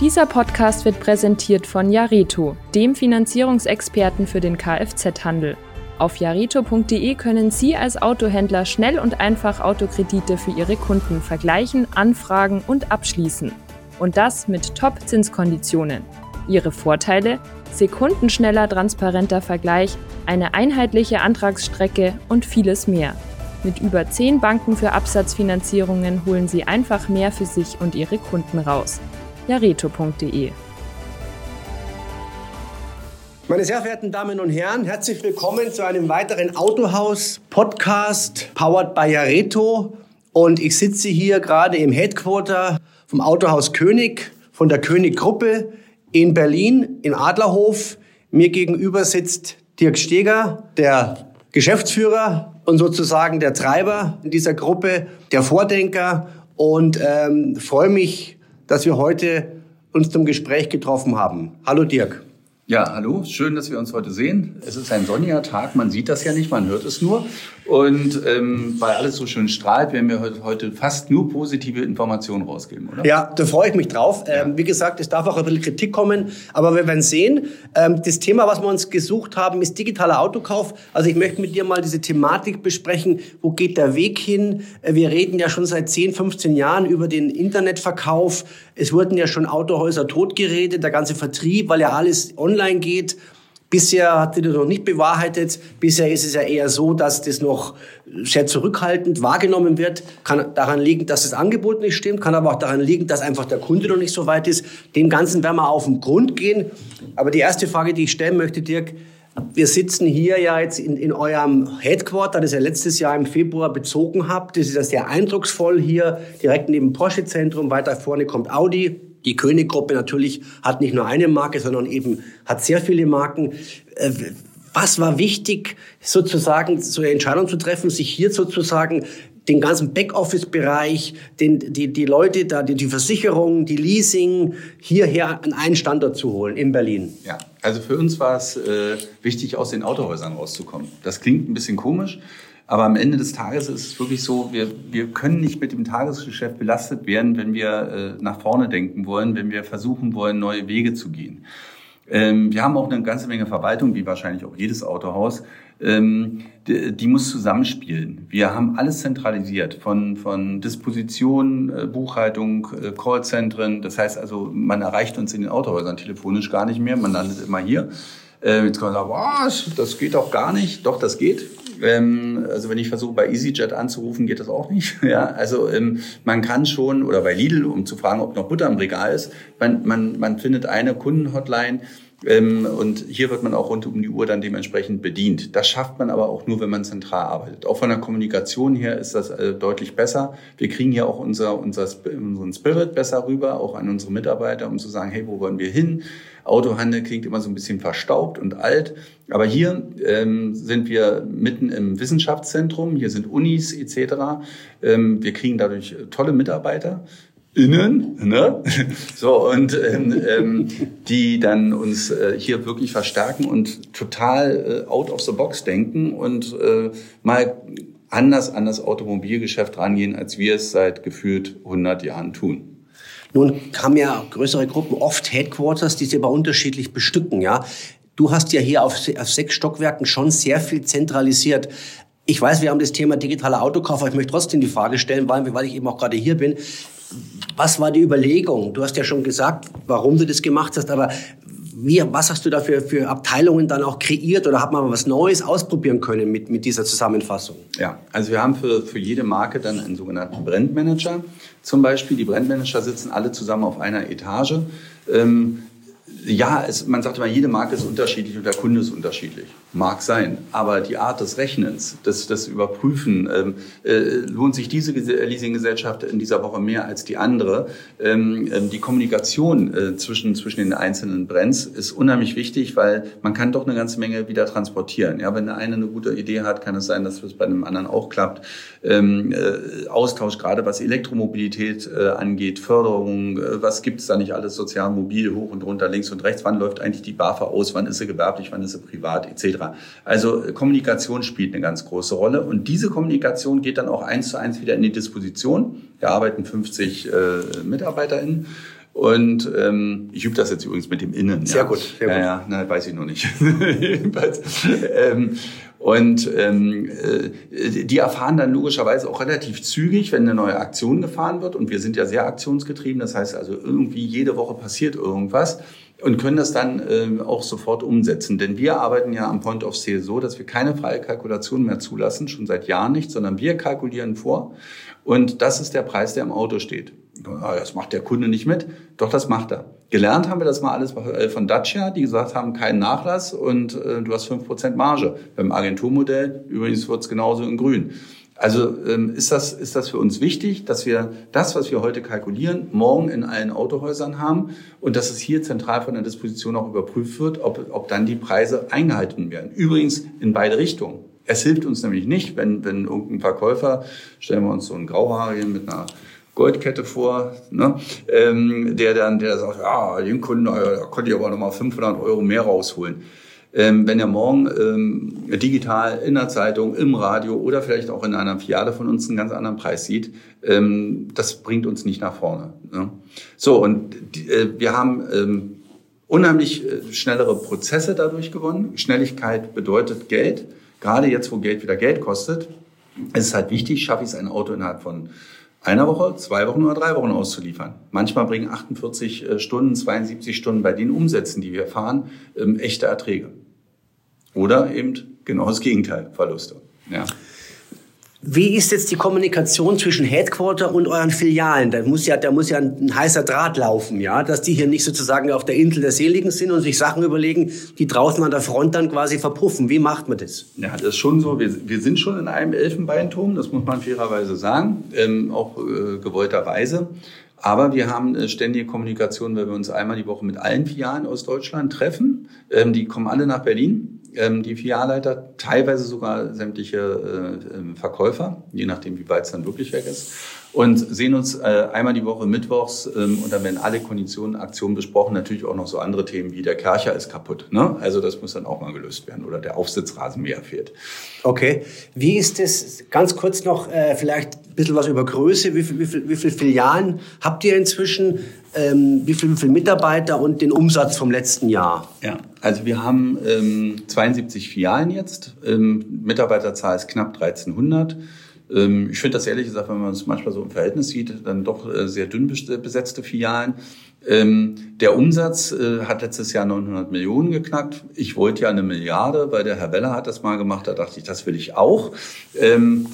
Dieser Podcast wird präsentiert von Jareto, dem Finanzierungsexperten für den Kfz-Handel. Auf jareto.de können Sie als Autohändler schnell und einfach Autokredite für Ihre Kunden vergleichen, anfragen und abschließen. Und das mit Top-Zinskonditionen. Ihre Vorteile? Sekundenschneller transparenter Vergleich, eine einheitliche Antragsstrecke und vieles mehr. Mit über 10 Banken für Absatzfinanzierungen holen Sie einfach mehr für sich und Ihre Kunden raus. jareto.de meine sehr verehrten Damen und Herren, herzlich willkommen zu einem weiteren Autohaus-Podcast, powered by Jareto. Und ich sitze hier gerade im Headquarter vom Autohaus König, von der König-Gruppe in Berlin, in Adlerhof. Mir gegenüber sitzt Dirk Steger, der Geschäftsführer und sozusagen der Treiber in dieser Gruppe, der Vordenker. Und ähm, freue mich, dass wir heute uns zum Gespräch getroffen haben. Hallo Dirk. Ja, hallo, schön, dass wir uns heute sehen. Es ist ein sonniger Tag, man sieht das ja nicht, man hört es nur. Und ähm, weil alles so schön strahlt, werden wir heute, fast nur positive Informationen rausgeben, oder? Ja, da freue ich mich drauf. Ähm, wie gesagt, es darf auch ein bisschen Kritik kommen, aber wir werden sehen. Ähm, das Thema, was wir uns gesucht haben, ist digitaler Autokauf. Also ich möchte mit dir mal diese Thematik besprechen. Wo geht der Weg hin? Äh, wir reden ja schon seit 10, 15 Jahren über den Internetverkauf. Es wurden ja schon Autohäuser totgeredet, der ganze Vertrieb, weil ja alles online geht. Bisher hat sich das noch nicht bewahrheitet. Bisher ist es ja eher so, dass das noch sehr zurückhaltend wahrgenommen wird. Kann daran liegen, dass das Angebot nicht stimmt, kann aber auch daran liegen, dass einfach der Kunde noch nicht so weit ist. Dem Ganzen werden wir auf den Grund gehen. Aber die erste Frage, die ich stellen möchte, Dirk, wir sitzen hier ja jetzt in, in eurem Headquarter, das ihr letztes Jahr im Februar bezogen habt. Das ist ja sehr eindrucksvoll hier, direkt neben Porsche Zentrum. Weiter vorne kommt Audi. Die König-Gruppe natürlich hat nicht nur eine Marke, sondern eben hat sehr viele Marken. Äh, was war wichtig, sozusagen so eine Entscheidung zu treffen, sich hier sozusagen den ganzen Backoffice-Bereich, die, die Leute da, die, die Versicherung, die Leasing hierher an einen Standort zu holen in Berlin? Ja, also für uns war es äh, wichtig, aus den Autohäusern rauszukommen. Das klingt ein bisschen komisch, aber am Ende des Tages ist es wirklich so, wir, wir können nicht mit dem Tagesgeschäft belastet werden, wenn wir äh, nach vorne denken wollen, wenn wir versuchen wollen, neue Wege zu gehen. Ähm, wir haben auch eine ganze Menge Verwaltung, wie wahrscheinlich auch jedes Autohaus. Ähm, die, die, muss zusammenspielen. Wir haben alles zentralisiert, von, von Disposition, äh, Buchhaltung, äh, Callzentren. Das heißt also, man erreicht uns in den Autohäusern telefonisch gar nicht mehr, man landet immer hier. Äh, jetzt kann man sagen, was, das geht doch gar nicht. Doch, das geht. Ähm, also wenn ich versuche, bei EasyJet anzurufen, geht das auch nicht. Ja, also ähm, man kann schon, oder bei Lidl, um zu fragen, ob noch Butter im Regal ist, man, man, man findet eine Kundenhotline, und hier wird man auch rund um die Uhr dann dementsprechend bedient. Das schafft man aber auch nur, wenn man zentral arbeitet. Auch von der Kommunikation her ist das äh, deutlich besser. Wir kriegen hier auch unser, unser, unseren Spirit besser rüber, auch an unsere Mitarbeiter, um zu sagen, hey, wo wollen wir hin? Autohandel klingt immer so ein bisschen verstaubt und alt. Aber hier ähm, sind wir mitten im Wissenschaftszentrum. Hier sind Unis etc. Ähm, wir kriegen dadurch tolle Mitarbeiter innen, ne? So, und ähm, ähm, die dann uns äh, hier wirklich verstärken und total äh, out of the box denken und äh, mal anders an das Automobilgeschäft rangehen, als wir es seit gefühlt 100 Jahren tun. Nun haben ja größere Gruppen oft Headquarters, die sie aber unterschiedlich bestücken, ja. Du hast ja hier auf, auf sechs Stockwerken schon sehr viel zentralisiert. Ich weiß, wir haben das Thema digitaler Autokauf, aber ich möchte trotzdem die Frage stellen, weil, weil ich eben auch gerade hier bin. Was war die Überlegung? Du hast ja schon gesagt, warum du das gemacht hast, aber wie, was hast du da für, Abteilungen dann auch kreiert oder hat man was Neues ausprobieren können mit, mit dieser Zusammenfassung? Ja, also wir haben für, für jede Marke dann einen sogenannten Brandmanager. Zum Beispiel, die Brandmanager sitzen alle zusammen auf einer Etage. Ähm, ja, es, man sagt immer, jede Marke ist unterschiedlich und der Kunde ist unterschiedlich. Mag sein. Aber die Art des Rechnens, des, des Überprüfen, ähm, äh, lohnt sich diese Leasinggesellschaft in dieser Woche mehr als die andere. Ähm, ähm, die Kommunikation äh, zwischen, zwischen den einzelnen Brands ist unheimlich wichtig, weil man kann doch eine ganze Menge wieder transportieren. Ja, wenn der eine eine gute Idee hat, kann es sein, dass es bei einem anderen auch klappt. Ähm, äh, Austausch, gerade was Elektromobilität äh, angeht, Förderung, äh, was gibt's da nicht alles, sozial, mobil, hoch und runter, links und rechts, wann läuft eigentlich die BAFA aus, wann ist sie gewerblich, wann ist sie privat, etc. Also Kommunikation spielt eine ganz große Rolle und diese Kommunikation geht dann auch eins zu eins wieder in die Disposition. Wir arbeiten 50 äh, MitarbeiterInnen Und ähm, ich übe das jetzt übrigens mit dem Innen. Sehr ja. gut, sehr gut. Ja, ja, na, weiß ich noch nicht. ähm, und ähm, äh, die erfahren dann logischerweise auch relativ zügig, wenn eine neue Aktion gefahren wird. Und wir sind ja sehr aktionsgetrieben. Das heißt also, irgendwie jede Woche passiert irgendwas und können das dann ähm, auch sofort umsetzen. Denn wir arbeiten ja am Point of Sale so, dass wir keine freie Kalkulation mehr zulassen, schon seit Jahren nicht, sondern wir kalkulieren vor. Und das ist der Preis, der im Auto steht. Ah, das macht der Kunde nicht mit. Doch, das macht er. Gelernt haben wir das mal alles äh, von Dacia, die gesagt haben, keinen Nachlass und äh, du hast fünf Prozent Marge. Beim Agenturmodell übrigens wird's genauso in grün. Also ähm, ist, das, ist das für uns wichtig, dass wir das, was wir heute kalkulieren, morgen in allen Autohäusern haben und dass es hier zentral von der Disposition auch überprüft wird, ob, ob dann die Preise eingehalten werden. Übrigens in beide Richtungen. Es hilft uns nämlich nicht, wenn, wenn irgendein Verkäufer, stellen wir uns so einen Grauhaarigen mit einer Goldkette vor, ne? ähm, der dann, der sagt, ja, den Kunden, da konnte ich aber nochmal 500 Euro mehr rausholen. Ähm, wenn er morgen ähm, digital in der Zeitung, im Radio oder vielleicht auch in einer Filiale von uns einen ganz anderen Preis sieht, ähm, das bringt uns nicht nach vorne. Ne? So, und die, äh, wir haben ähm, unheimlich äh, schnellere Prozesse dadurch gewonnen. Schnelligkeit bedeutet Geld. Gerade jetzt, wo Geld wieder Geld kostet, ist es halt wichtig, schaffe ich es ein Auto innerhalb von einer Woche, zwei Wochen oder drei Wochen auszuliefern. Manchmal bringen 48 äh, Stunden, 72 Stunden bei den Umsätzen, die wir fahren, ähm, echte Erträge. Oder eben genau das Gegenteil, Verluste. Ja. Wie ist jetzt die Kommunikation zwischen Headquarter und euren Filialen? Da muss ja, da muss ja ein heißer Draht laufen, ja, dass die hier nicht sozusagen auf der Insel der Seligen sind und sich Sachen überlegen, die draußen an der Front dann quasi verpuffen. Wie macht man das? Ja, das ist schon so. Wir, wir sind schon in einem Elfenbeinturm, das muss man fairerweise sagen, ähm, auch äh, gewollterweise. Aber wir haben äh, ständige Kommunikation, weil wir uns einmal die Woche mit allen Filialen aus Deutschland treffen. Ähm, die kommen alle nach Berlin die Filialleiter, teilweise sogar sämtliche äh, ähm, Verkäufer, je nachdem, wie weit es dann wirklich weg ist und sehen uns äh, einmal die Woche mittwochs ähm, und dann werden alle Konditionen, Aktionen besprochen. Natürlich auch noch so andere Themen wie der Kercher ist kaputt. Ne? Also das muss dann auch mal gelöst werden oder der Aufsitzrasenmäher fehlt. Okay. Wie ist es, ganz kurz noch, äh, vielleicht ein bisschen was über Größe. Wie viel, wie viel, wie viel Filialen habt ihr inzwischen? Ähm, wie viel, wie viel Mitarbeiter und den Umsatz vom letzten Jahr? Ja, also wir haben ähm, 72 Filialen jetzt. Ähm, Mitarbeiterzahl ist knapp 1300. Ähm, ich finde das ehrlich gesagt, wenn man es manchmal so im Verhältnis sieht, dann doch äh, sehr dünn besetzte Filialen. Ähm, der Umsatz äh, hat letztes Jahr 900 Millionen geknackt. Ich wollte ja eine Milliarde, weil der Herr Weller hat das mal gemacht. Da dachte ich, das will ich auch. Ähm,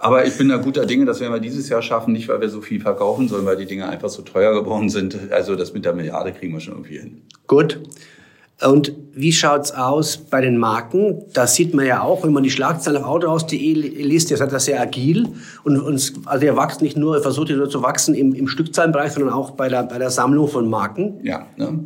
aber ich bin da guter Dinge, dass wir dieses Jahr schaffen, nicht weil wir so viel verkaufen, sondern weil die Dinge einfach so teuer geworden sind. Also das mit der Milliarde kriegen wir schon irgendwie hin. Gut. Und wie schaut's aus bei den Marken? Da sieht man ja auch, wenn man die Schlagzeilen auf autohaus.de liest, ihr seid da sehr agil und uns, also ihr wächst nicht nur, versucht ihr nur zu wachsen im, im Stückzahlenbereich, sondern auch bei der, bei der Sammlung von Marken. Ja, ne?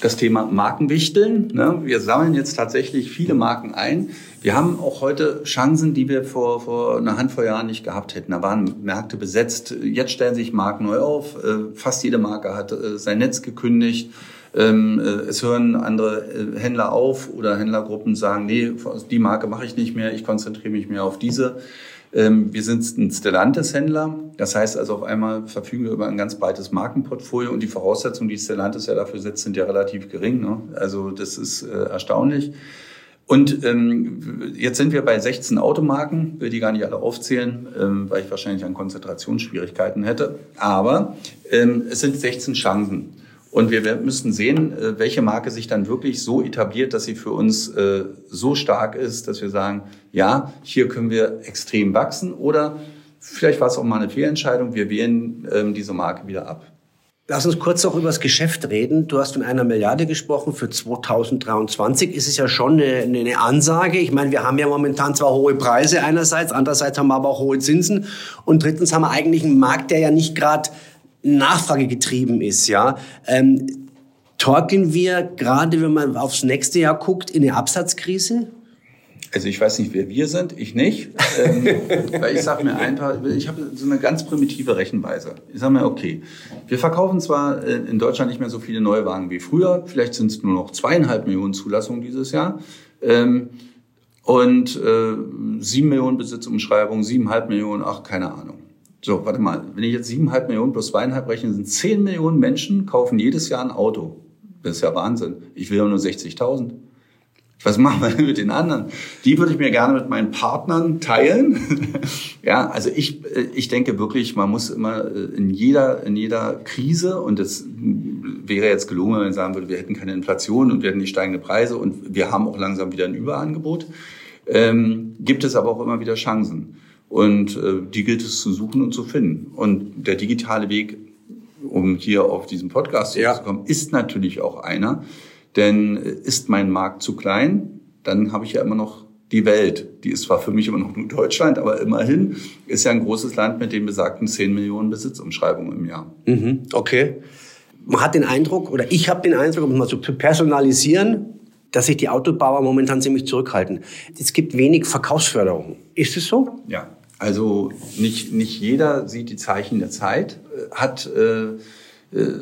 Das Thema Markenwichteln. Ne? Wir sammeln jetzt tatsächlich viele Marken ein. Wir haben auch heute Chancen, die wir vor, vor einer Handvoll Jahren nicht gehabt hätten. Da waren Märkte besetzt. Jetzt stellen sich Marken neu auf. Äh, fast jede Marke hat äh, sein Netz gekündigt. Ähm, äh, es hören andere Händler auf oder Händlergruppen sagen, nee, die Marke mache ich nicht mehr, ich konzentriere mich mehr auf diese. Ähm, wir sind ein Stellantis-Händler. Das heißt also auf einmal verfügen wir über ein ganz breites Markenportfolio und die Voraussetzungen, die Stellantis ja dafür setzt, sind ja relativ gering. Ne? Also das ist äh, erstaunlich. Und ähm, jetzt sind wir bei 16 Automarken, will die gar nicht alle aufzählen, ähm, weil ich wahrscheinlich an Konzentrationsschwierigkeiten hätte. Aber ähm, es sind 16 Chancen. Und wir müssen sehen, äh, welche Marke sich dann wirklich so etabliert, dass sie für uns äh, so stark ist, dass wir sagen, ja, hier können wir extrem wachsen oder vielleicht war es auch mal eine Fehlentscheidung, wir wählen ähm, diese Marke wieder ab. Lass uns kurz noch über das Geschäft reden. Du hast von einer Milliarde gesprochen für 2023. Ist es ja schon eine, eine, Ansage. Ich meine, wir haben ja momentan zwar hohe Preise einerseits, andererseits haben wir aber auch hohe Zinsen. Und drittens haben wir eigentlich einen Markt, der ja nicht gerade Nachfrage getrieben ist, ja. Ähm, torkeln wir gerade, wenn man aufs nächste Jahr guckt, in eine Absatzkrise? Also ich weiß nicht, wer wir sind, ich nicht. Ähm, weil ich sage mir einfach, ich habe so eine ganz primitive Rechenweise. Ich sage mir, okay, wir verkaufen zwar äh, in Deutschland nicht mehr so viele Neuwagen wie früher, vielleicht sind es nur noch zweieinhalb Millionen Zulassungen dieses Jahr. Ähm, und äh, sieben Millionen Besitzumschreibungen, siebeneinhalb Millionen, ach, keine Ahnung. So, warte mal, wenn ich jetzt siebeneinhalb Millionen plus zweieinhalb rechne, sind zehn Millionen Menschen kaufen jedes Jahr ein Auto. Das ist ja Wahnsinn. Ich will ja nur 60.000. Was machen wir denn mit den anderen? Die würde ich mir gerne mit meinen Partnern teilen. ja, also ich, ich denke wirklich, man muss immer äh, in jeder, in jeder Krise, und es wäre jetzt gelungen, wenn man sagen würde, wir hätten keine Inflation und wir hätten nicht steigende Preise und wir haben auch langsam wieder ein Überangebot, ähm, gibt es aber auch immer wieder Chancen. Und äh, die gilt es zu suchen und zu finden. Und der digitale Weg, um hier auf diesen Podcast ja. zu kommen, ist natürlich auch einer, denn ist mein Markt zu klein, dann habe ich ja immer noch die Welt. Die ist zwar für mich immer noch nur Deutschland, aber immerhin ist ja ein großes Land mit den besagten 10 Millionen Besitzumschreibungen im Jahr. Mhm, okay. Man hat den Eindruck, oder ich habe den Eindruck, um es mal zu personalisieren, dass sich die Autobauer momentan ziemlich zurückhalten. Es gibt wenig Verkaufsförderung. Ist es so? Ja, also nicht, nicht jeder sieht die Zeichen der Zeit, hat äh, äh,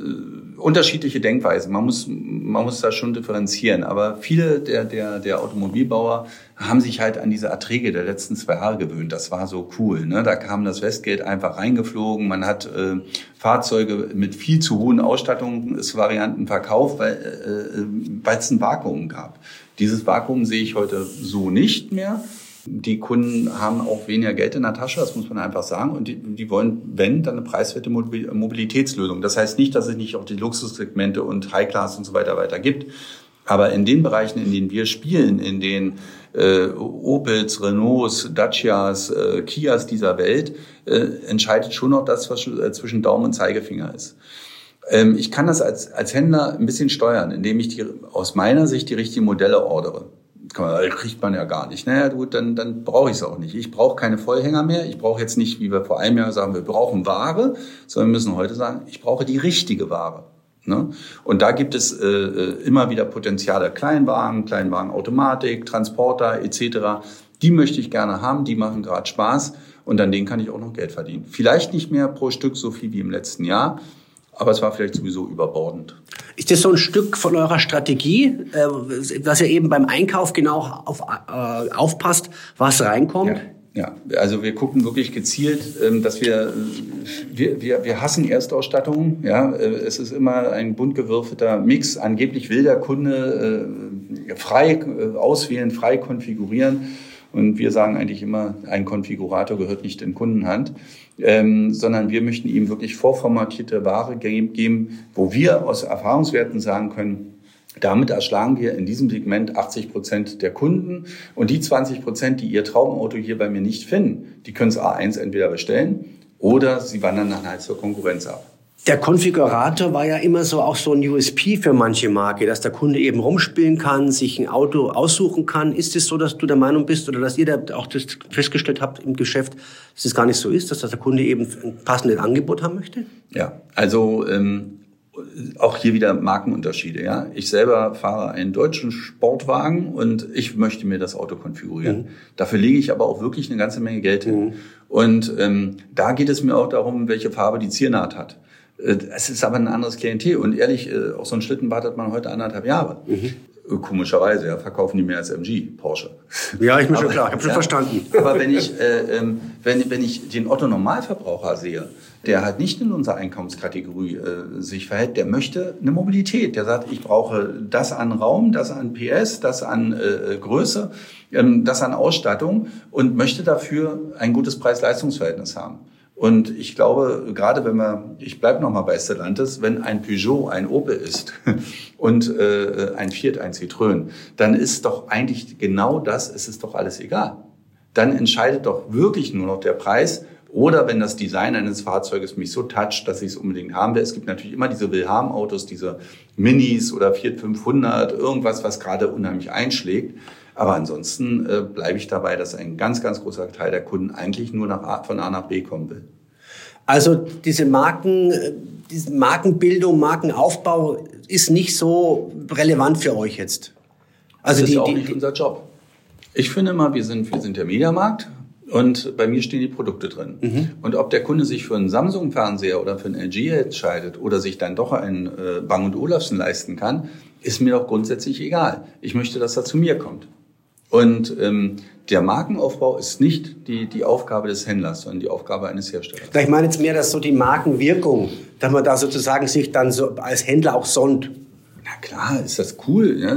unterschiedliche Denkweisen. Man muss, man muss da schon differenzieren. Aber viele der, der, der Automobilbauer haben sich halt an diese Erträge der letzten zwei Jahre gewöhnt. Das war so cool. Ne? Da kam das Westgeld einfach reingeflogen. Man hat äh, Fahrzeuge mit viel zu hohen Ausstattungsvarianten verkauft, weil äh, äh weil es ein Vakuum gab. Dieses Vakuum sehe ich heute so nicht mehr. Die Kunden haben auch weniger Geld in der Tasche, das muss man einfach sagen. Und die, die wollen, wenn, dann eine preiswerte Mobilitätslösung. Das heißt nicht, dass es nicht auch die Luxussegmente und High Class und so weiter weiter gibt. Aber in den Bereichen, in denen wir spielen, in den äh, Opels, Renaults, Dacias, äh, Kias dieser Welt, äh, entscheidet schon noch das, was äh, zwischen Daumen und Zeigefinger ist. Ähm, ich kann das als, als Händler ein bisschen steuern, indem ich die, aus meiner Sicht die richtigen Modelle ordere kriegt man ja gar nicht. Naja, gut, dann, dann brauche ich es auch nicht. Ich brauche keine Vollhänger mehr. Ich brauche jetzt nicht, wie wir vor einem Jahr sagen, wir brauchen Ware, sondern wir müssen heute sagen, ich brauche die richtige Ware. Ne? Und da gibt es äh, äh immer wieder Potenziale. Kleinwagen, Kleinwagen Automatik, Transporter etc. Die möchte ich gerne haben, die machen gerade Spaß und an denen kann ich auch noch Geld verdienen. Vielleicht nicht mehr pro Stück so viel wie im letzten Jahr, aber es war vielleicht sowieso überbordend. Ist das so ein Stück von eurer Strategie, äh, dass ihr eben beim Einkauf genau auf, äh, aufpasst, was reinkommt? Ja. Ja, also wir gucken wirklich gezielt, ähm, dass wir, wir, wir, wir hassen Erstausstattungen. Ja, äh, es ist immer ein bunt gewürfelter Mix. Angeblich will der Kunde frei auswählen, frei konfigurieren. Und wir sagen eigentlich immer, ein Konfigurator gehört nicht in Kundenhand ähm, sondern wir möchten ihm wirklich vorformatierte Ware geben, wo wir aus Erfahrungswerten sagen können, damit erschlagen wir in diesem Segment 80 Prozent der Kunden und die 20 Prozent, die ihr Traumauto hier bei mir nicht finden, die können es A1 entweder bestellen oder sie wandern dann halt zur Konkurrenz ab. Der Konfigurator war ja immer so auch so ein USP für manche Marke, dass der Kunde eben rumspielen kann, sich ein Auto aussuchen kann. Ist es so, dass du der Meinung bist oder dass ihr da auch das festgestellt habt im Geschäft, dass es gar nicht so ist, dass der Kunde eben ein passendes Angebot haben möchte? Ja, also ähm, auch hier wieder Markenunterschiede. Ja, ich selber fahre einen deutschen Sportwagen und ich möchte mir das Auto konfigurieren. Mhm. Dafür lege ich aber auch wirklich eine ganze Menge Geld hin. Mhm. Und ähm, da geht es mir auch darum, welche Farbe die Ziernaht hat. Äh, es ist aber ein anderes Klientel. Und ehrlich, äh, auch so einen Schlitten wartet man heute anderthalb Jahre. Mhm. Äh, komischerweise, ja, verkaufen die mehr als MG, Porsche. Ja, ich bin schon klar, ich habe schon ja, verstanden. Aber wenn ich, äh, ähm, wenn, wenn ich den Otto Normalverbraucher sehe, der halt nicht in unserer Einkommenskategorie äh, sich verhält, der möchte eine Mobilität. Der sagt, ich brauche das an Raum, das an PS, das an äh, Größe, ähm, das an Ausstattung und möchte dafür ein gutes Preis-Leistungs-Verhältnis haben. Und ich glaube, gerade wenn wir, ich bleibe nochmal bei Stellantis, wenn ein Peugeot ein Opel ist und äh, ein Fiat ein Citroën, dann ist doch eigentlich genau das, es ist doch alles egal. Dann entscheidet doch wirklich nur noch der Preis oder wenn das Design eines Fahrzeuges mich so toucht, dass ich es unbedingt haben will. Es gibt natürlich immer diese Wilhelm-Autos, diese Minis oder Fiat 500, irgendwas, was gerade unheimlich einschlägt. Aber ansonsten äh, bleibe ich dabei, dass ein ganz, ganz großer Teil der Kunden eigentlich nur nach A, von A nach B kommen will. Also diese Marken, äh, diese Markenbildung, Markenaufbau ist nicht so relevant für euch jetzt. Also das ist die, auch die, nicht unser Job. Ich finde immer, wir sind, wir sind der Mediamarkt und bei mir stehen die Produkte drin. Mhm. Und ob der Kunde sich für einen Samsung-Fernseher oder für einen LG entscheidet oder sich dann doch einen äh, Bang Olufsen leisten kann, ist mir doch grundsätzlich egal. Ich möchte, dass er zu mir kommt. Und ähm, der Markenaufbau ist nicht die, die Aufgabe des Händlers, sondern die Aufgabe eines Herstellers. Ich meine jetzt mehr, dass so die Markenwirkung, dass man da sozusagen sich dann so als Händler auch sonnt. Na klar, ist das cool. Ja?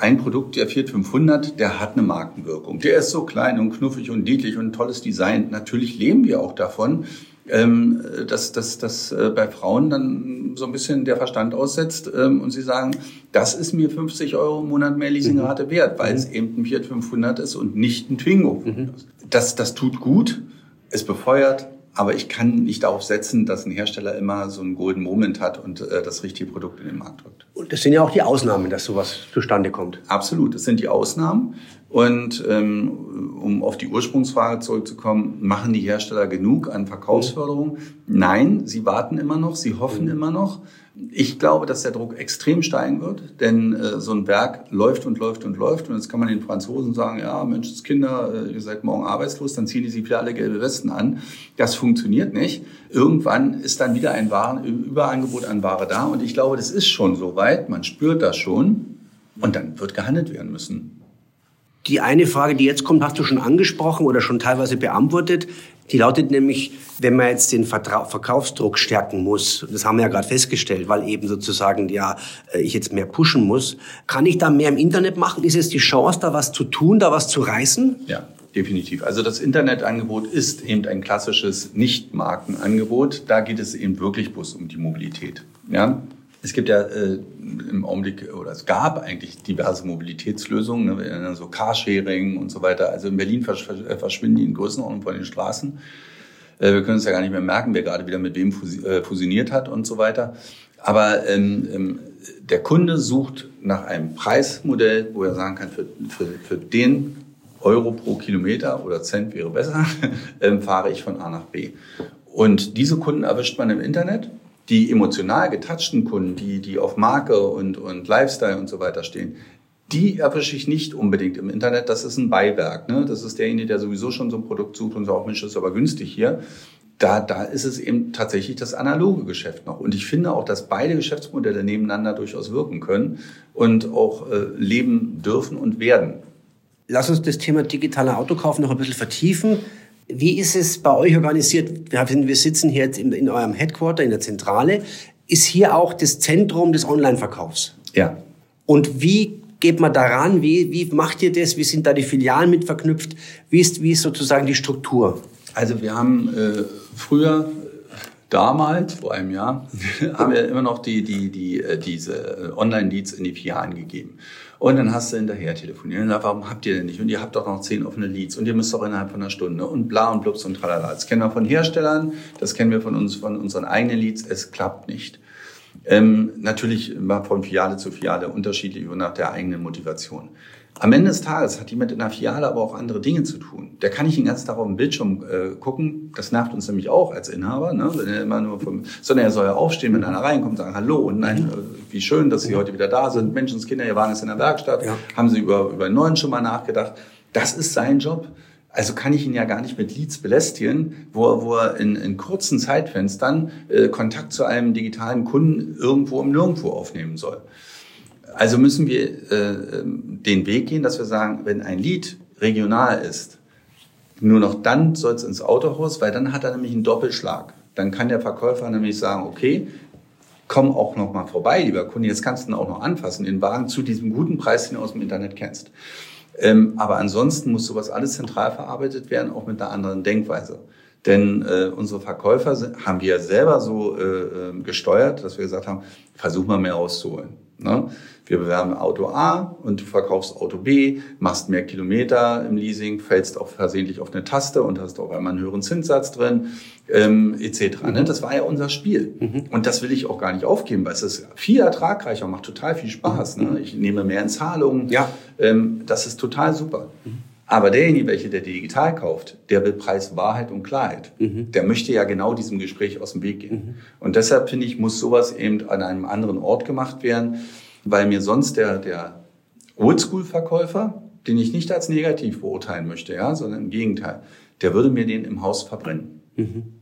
Ein Produkt, der Fiat 500, der hat eine Markenwirkung. Der ist so klein und knuffig und niedlich und ein tolles Design. Natürlich leben wir auch davon, ähm, dass, dass, dass äh, bei Frauen dann so ein bisschen der Verstand aussetzt ähm, und sie sagen, das ist mir 50 Euro im Monat mehr Leasingrate mhm. wert, weil mhm. es eben ein Fiat 500 ist und nicht ein Twingo. Mhm. Das, das tut gut, es befeuert, aber ich kann nicht darauf setzen, dass ein Hersteller immer so einen Golden Moment hat und äh, das richtige Produkt in den Markt drückt. Und das sind ja auch die Ausnahmen, dass sowas zustande kommt. Absolut, das sind die Ausnahmen. Und ähm, um auf die Ursprungsfrage zurückzukommen, machen die Hersteller genug an Verkaufsförderung? Nein, sie warten immer noch, sie hoffen immer noch. Ich glaube, dass der Druck extrem steigen wird, denn äh, so ein Werk läuft und läuft und läuft. Und jetzt kann man den Franzosen sagen, ja, Menschenskinder, äh, ihr seid morgen arbeitslos, dann ziehen die sich wieder alle gelbe Westen an. Das funktioniert nicht. Irgendwann ist dann wieder ein Waren, Überangebot an Ware da. Und ich glaube, das ist schon so weit, man spürt das schon. Und dann wird gehandelt werden müssen. Die eine Frage, die jetzt kommt, hast du schon angesprochen oder schon teilweise beantwortet. Die lautet nämlich, wenn man jetzt den Vertra Verkaufsdruck stärken muss, das haben wir ja gerade festgestellt, weil eben sozusagen ja äh, ich jetzt mehr pushen muss, kann ich da mehr im Internet machen? Ist es die Chance, da was zu tun, da was zu reißen? Ja, definitiv. Also das Internetangebot ist eben ein klassisches Nicht-Markenangebot. Da geht es eben wirklich bloß um die Mobilität. Ja, es gibt ja äh, im Augenblick, oder es gab eigentlich diverse Mobilitätslösungen, ne, so Carsharing und so weiter. Also in Berlin versch äh, verschwinden die in Größenordnung von den Straßen. Äh, wir können es ja gar nicht mehr merken, wer gerade wieder mit wem äh, fusioniert hat und so weiter. Aber ähm, ähm, der Kunde sucht nach einem Preismodell, wo er sagen kann, für, für, für den Euro pro Kilometer oder Cent wäre besser, ähm, fahre ich von A nach B. Und diese Kunden erwischt man im Internet die emotional getouchten Kunden, die, die auf Marke und, und Lifestyle und so weiter stehen, die erwische ich nicht unbedingt im Internet. Das ist ein Beiwerk. Ne? Das ist derjenige, der sowieso schon so ein Produkt sucht und sagt, Mensch, das ist aber günstig hier. Da, da ist es eben tatsächlich das analoge Geschäft noch. Und ich finde auch, dass beide Geschäftsmodelle nebeneinander durchaus wirken können und auch äh, leben dürfen und werden. Lass uns das Thema digitaler Autokauf noch ein bisschen vertiefen. Wie ist es bei euch organisiert? Wir sitzen hier jetzt in, in eurem Headquarter, in der Zentrale. Ist hier auch das Zentrum des Online-Verkaufs? Ja. Und wie geht man daran? Wie, wie macht ihr das? Wie sind da die Filialen mit verknüpft? Wie ist, wie ist sozusagen die Struktur? Also wir haben äh, früher damals, vor einem Jahr, haben wir immer noch die, die, die, äh, diese äh, Online-Leads in die Filialen gegeben. Und dann hast du hinterher telefoniert. Und dann, warum habt ihr denn nicht? Und ihr habt doch noch zehn offene Leads und ihr müsst doch innerhalb von einer Stunde und bla und blups und tralala. Das kennen wir von Herstellern, das kennen wir von uns, von unseren eigenen Leads. Es klappt nicht. Ähm, natürlich immer von Filiale zu Filiale unterschiedlich und nach der eigenen Motivation. Am Ende des Tages hat jemand in der Filiale aber auch andere Dinge zu tun. Der kann nicht den ganzen Tag auf dem Bildschirm äh, gucken. Das nervt uns nämlich auch als Inhaber, ne? wenn er immer nur vom, sondern er soll ja aufstehen, wenn einer reinkommt, sagen Hallo und nein, äh, wie schön, dass Sie heute wieder da sind. Menschenskinder, Ihr Wagen ist in der Werkstatt. Ja. Haben Sie über über einen neuen schon mal nachgedacht? Das ist sein Job. Also kann ich ihn ja gar nicht mit Leads belästigen, wo er, wo er in, in kurzen Zeitfenstern äh, Kontakt zu einem digitalen Kunden irgendwo im Nirgendwo aufnehmen soll. Also müssen wir äh, den Weg gehen, dass wir sagen, wenn ein Lied regional ist, nur noch dann soll es ins Autohaus, weil dann hat er nämlich einen Doppelschlag. Dann kann der Verkäufer nämlich sagen, okay, komm auch noch mal vorbei, lieber Kunde, jetzt kannst du ihn auch noch anfassen, den Wagen zu diesem guten Preis, den du aus dem Internet kennst. Ähm, aber ansonsten muss sowas alles zentral verarbeitet werden, auch mit einer anderen Denkweise. Denn äh, unsere Verkäufer sind, haben wir selber so äh, ähm, gesteuert, dass wir gesagt haben, versuch mal mehr rauszuholen. Ne? Wir bewerben Auto A und du verkaufst Auto B, machst mehr Kilometer im Leasing, fällst auch versehentlich auf eine Taste und hast auf einmal einen höheren Zinssatz drin, ähm, etc. Ne? Mhm. Das war ja unser Spiel. Mhm. Und das will ich auch gar nicht aufgeben, weil es ist viel ertragreicher, macht total viel Spaß. Ne? Ich nehme mehr in Zahlungen. Ja. Ähm, das ist total super. Mhm. Aber derjenige, welcher der digital kauft, der will Preis, Wahrheit und Klarheit. Mhm. Der möchte ja genau diesem Gespräch aus dem Weg gehen. Mhm. Und deshalb finde ich, muss sowas eben an einem anderen Ort gemacht werden, weil mir sonst der, der Oldschool-Verkäufer, den ich nicht als negativ beurteilen möchte, ja, sondern im Gegenteil, der würde mir den im Haus verbrennen. Mhm.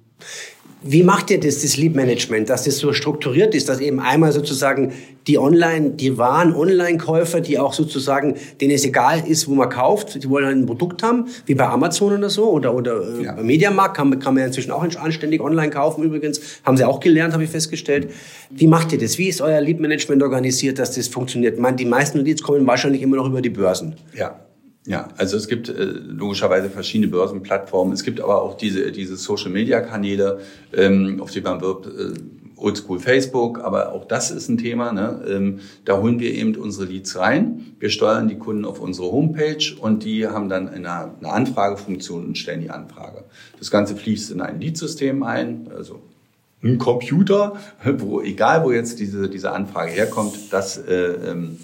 Wie macht ihr das, das Lead-Management, dass das so strukturiert ist, dass eben einmal sozusagen die Online, die wahren Online-Käufer, die auch sozusagen, denen es egal ist, wo man kauft, die wollen ein Produkt haben, wie bei Amazon oder so, oder, oder äh, ja. Mediamarkt kann, kann man ja inzwischen auch anständig online kaufen übrigens, haben sie auch gelernt, habe ich festgestellt. Wie macht ihr das? Wie ist euer Lead-Management organisiert, dass das funktioniert? Meine, die meisten Leads kommen wahrscheinlich immer noch über die Börsen. Ja, ja, also es gibt äh, logischerweise verschiedene Börsenplattformen. Es gibt aber auch diese, diese Social-Media-Kanäle, ähm, auf die man wirbt. Äh, Oldschool Facebook, aber auch das ist ein Thema. Ne? Ähm, da holen wir eben unsere Leads rein. Wir steuern die Kunden auf unsere Homepage und die haben dann eine, eine Anfragefunktion und stellen die Anfrage. Das Ganze fließt in ein Leadsystem ein, also ein Computer, wo egal wo jetzt diese, diese Anfrage herkommt, das äh, ähm,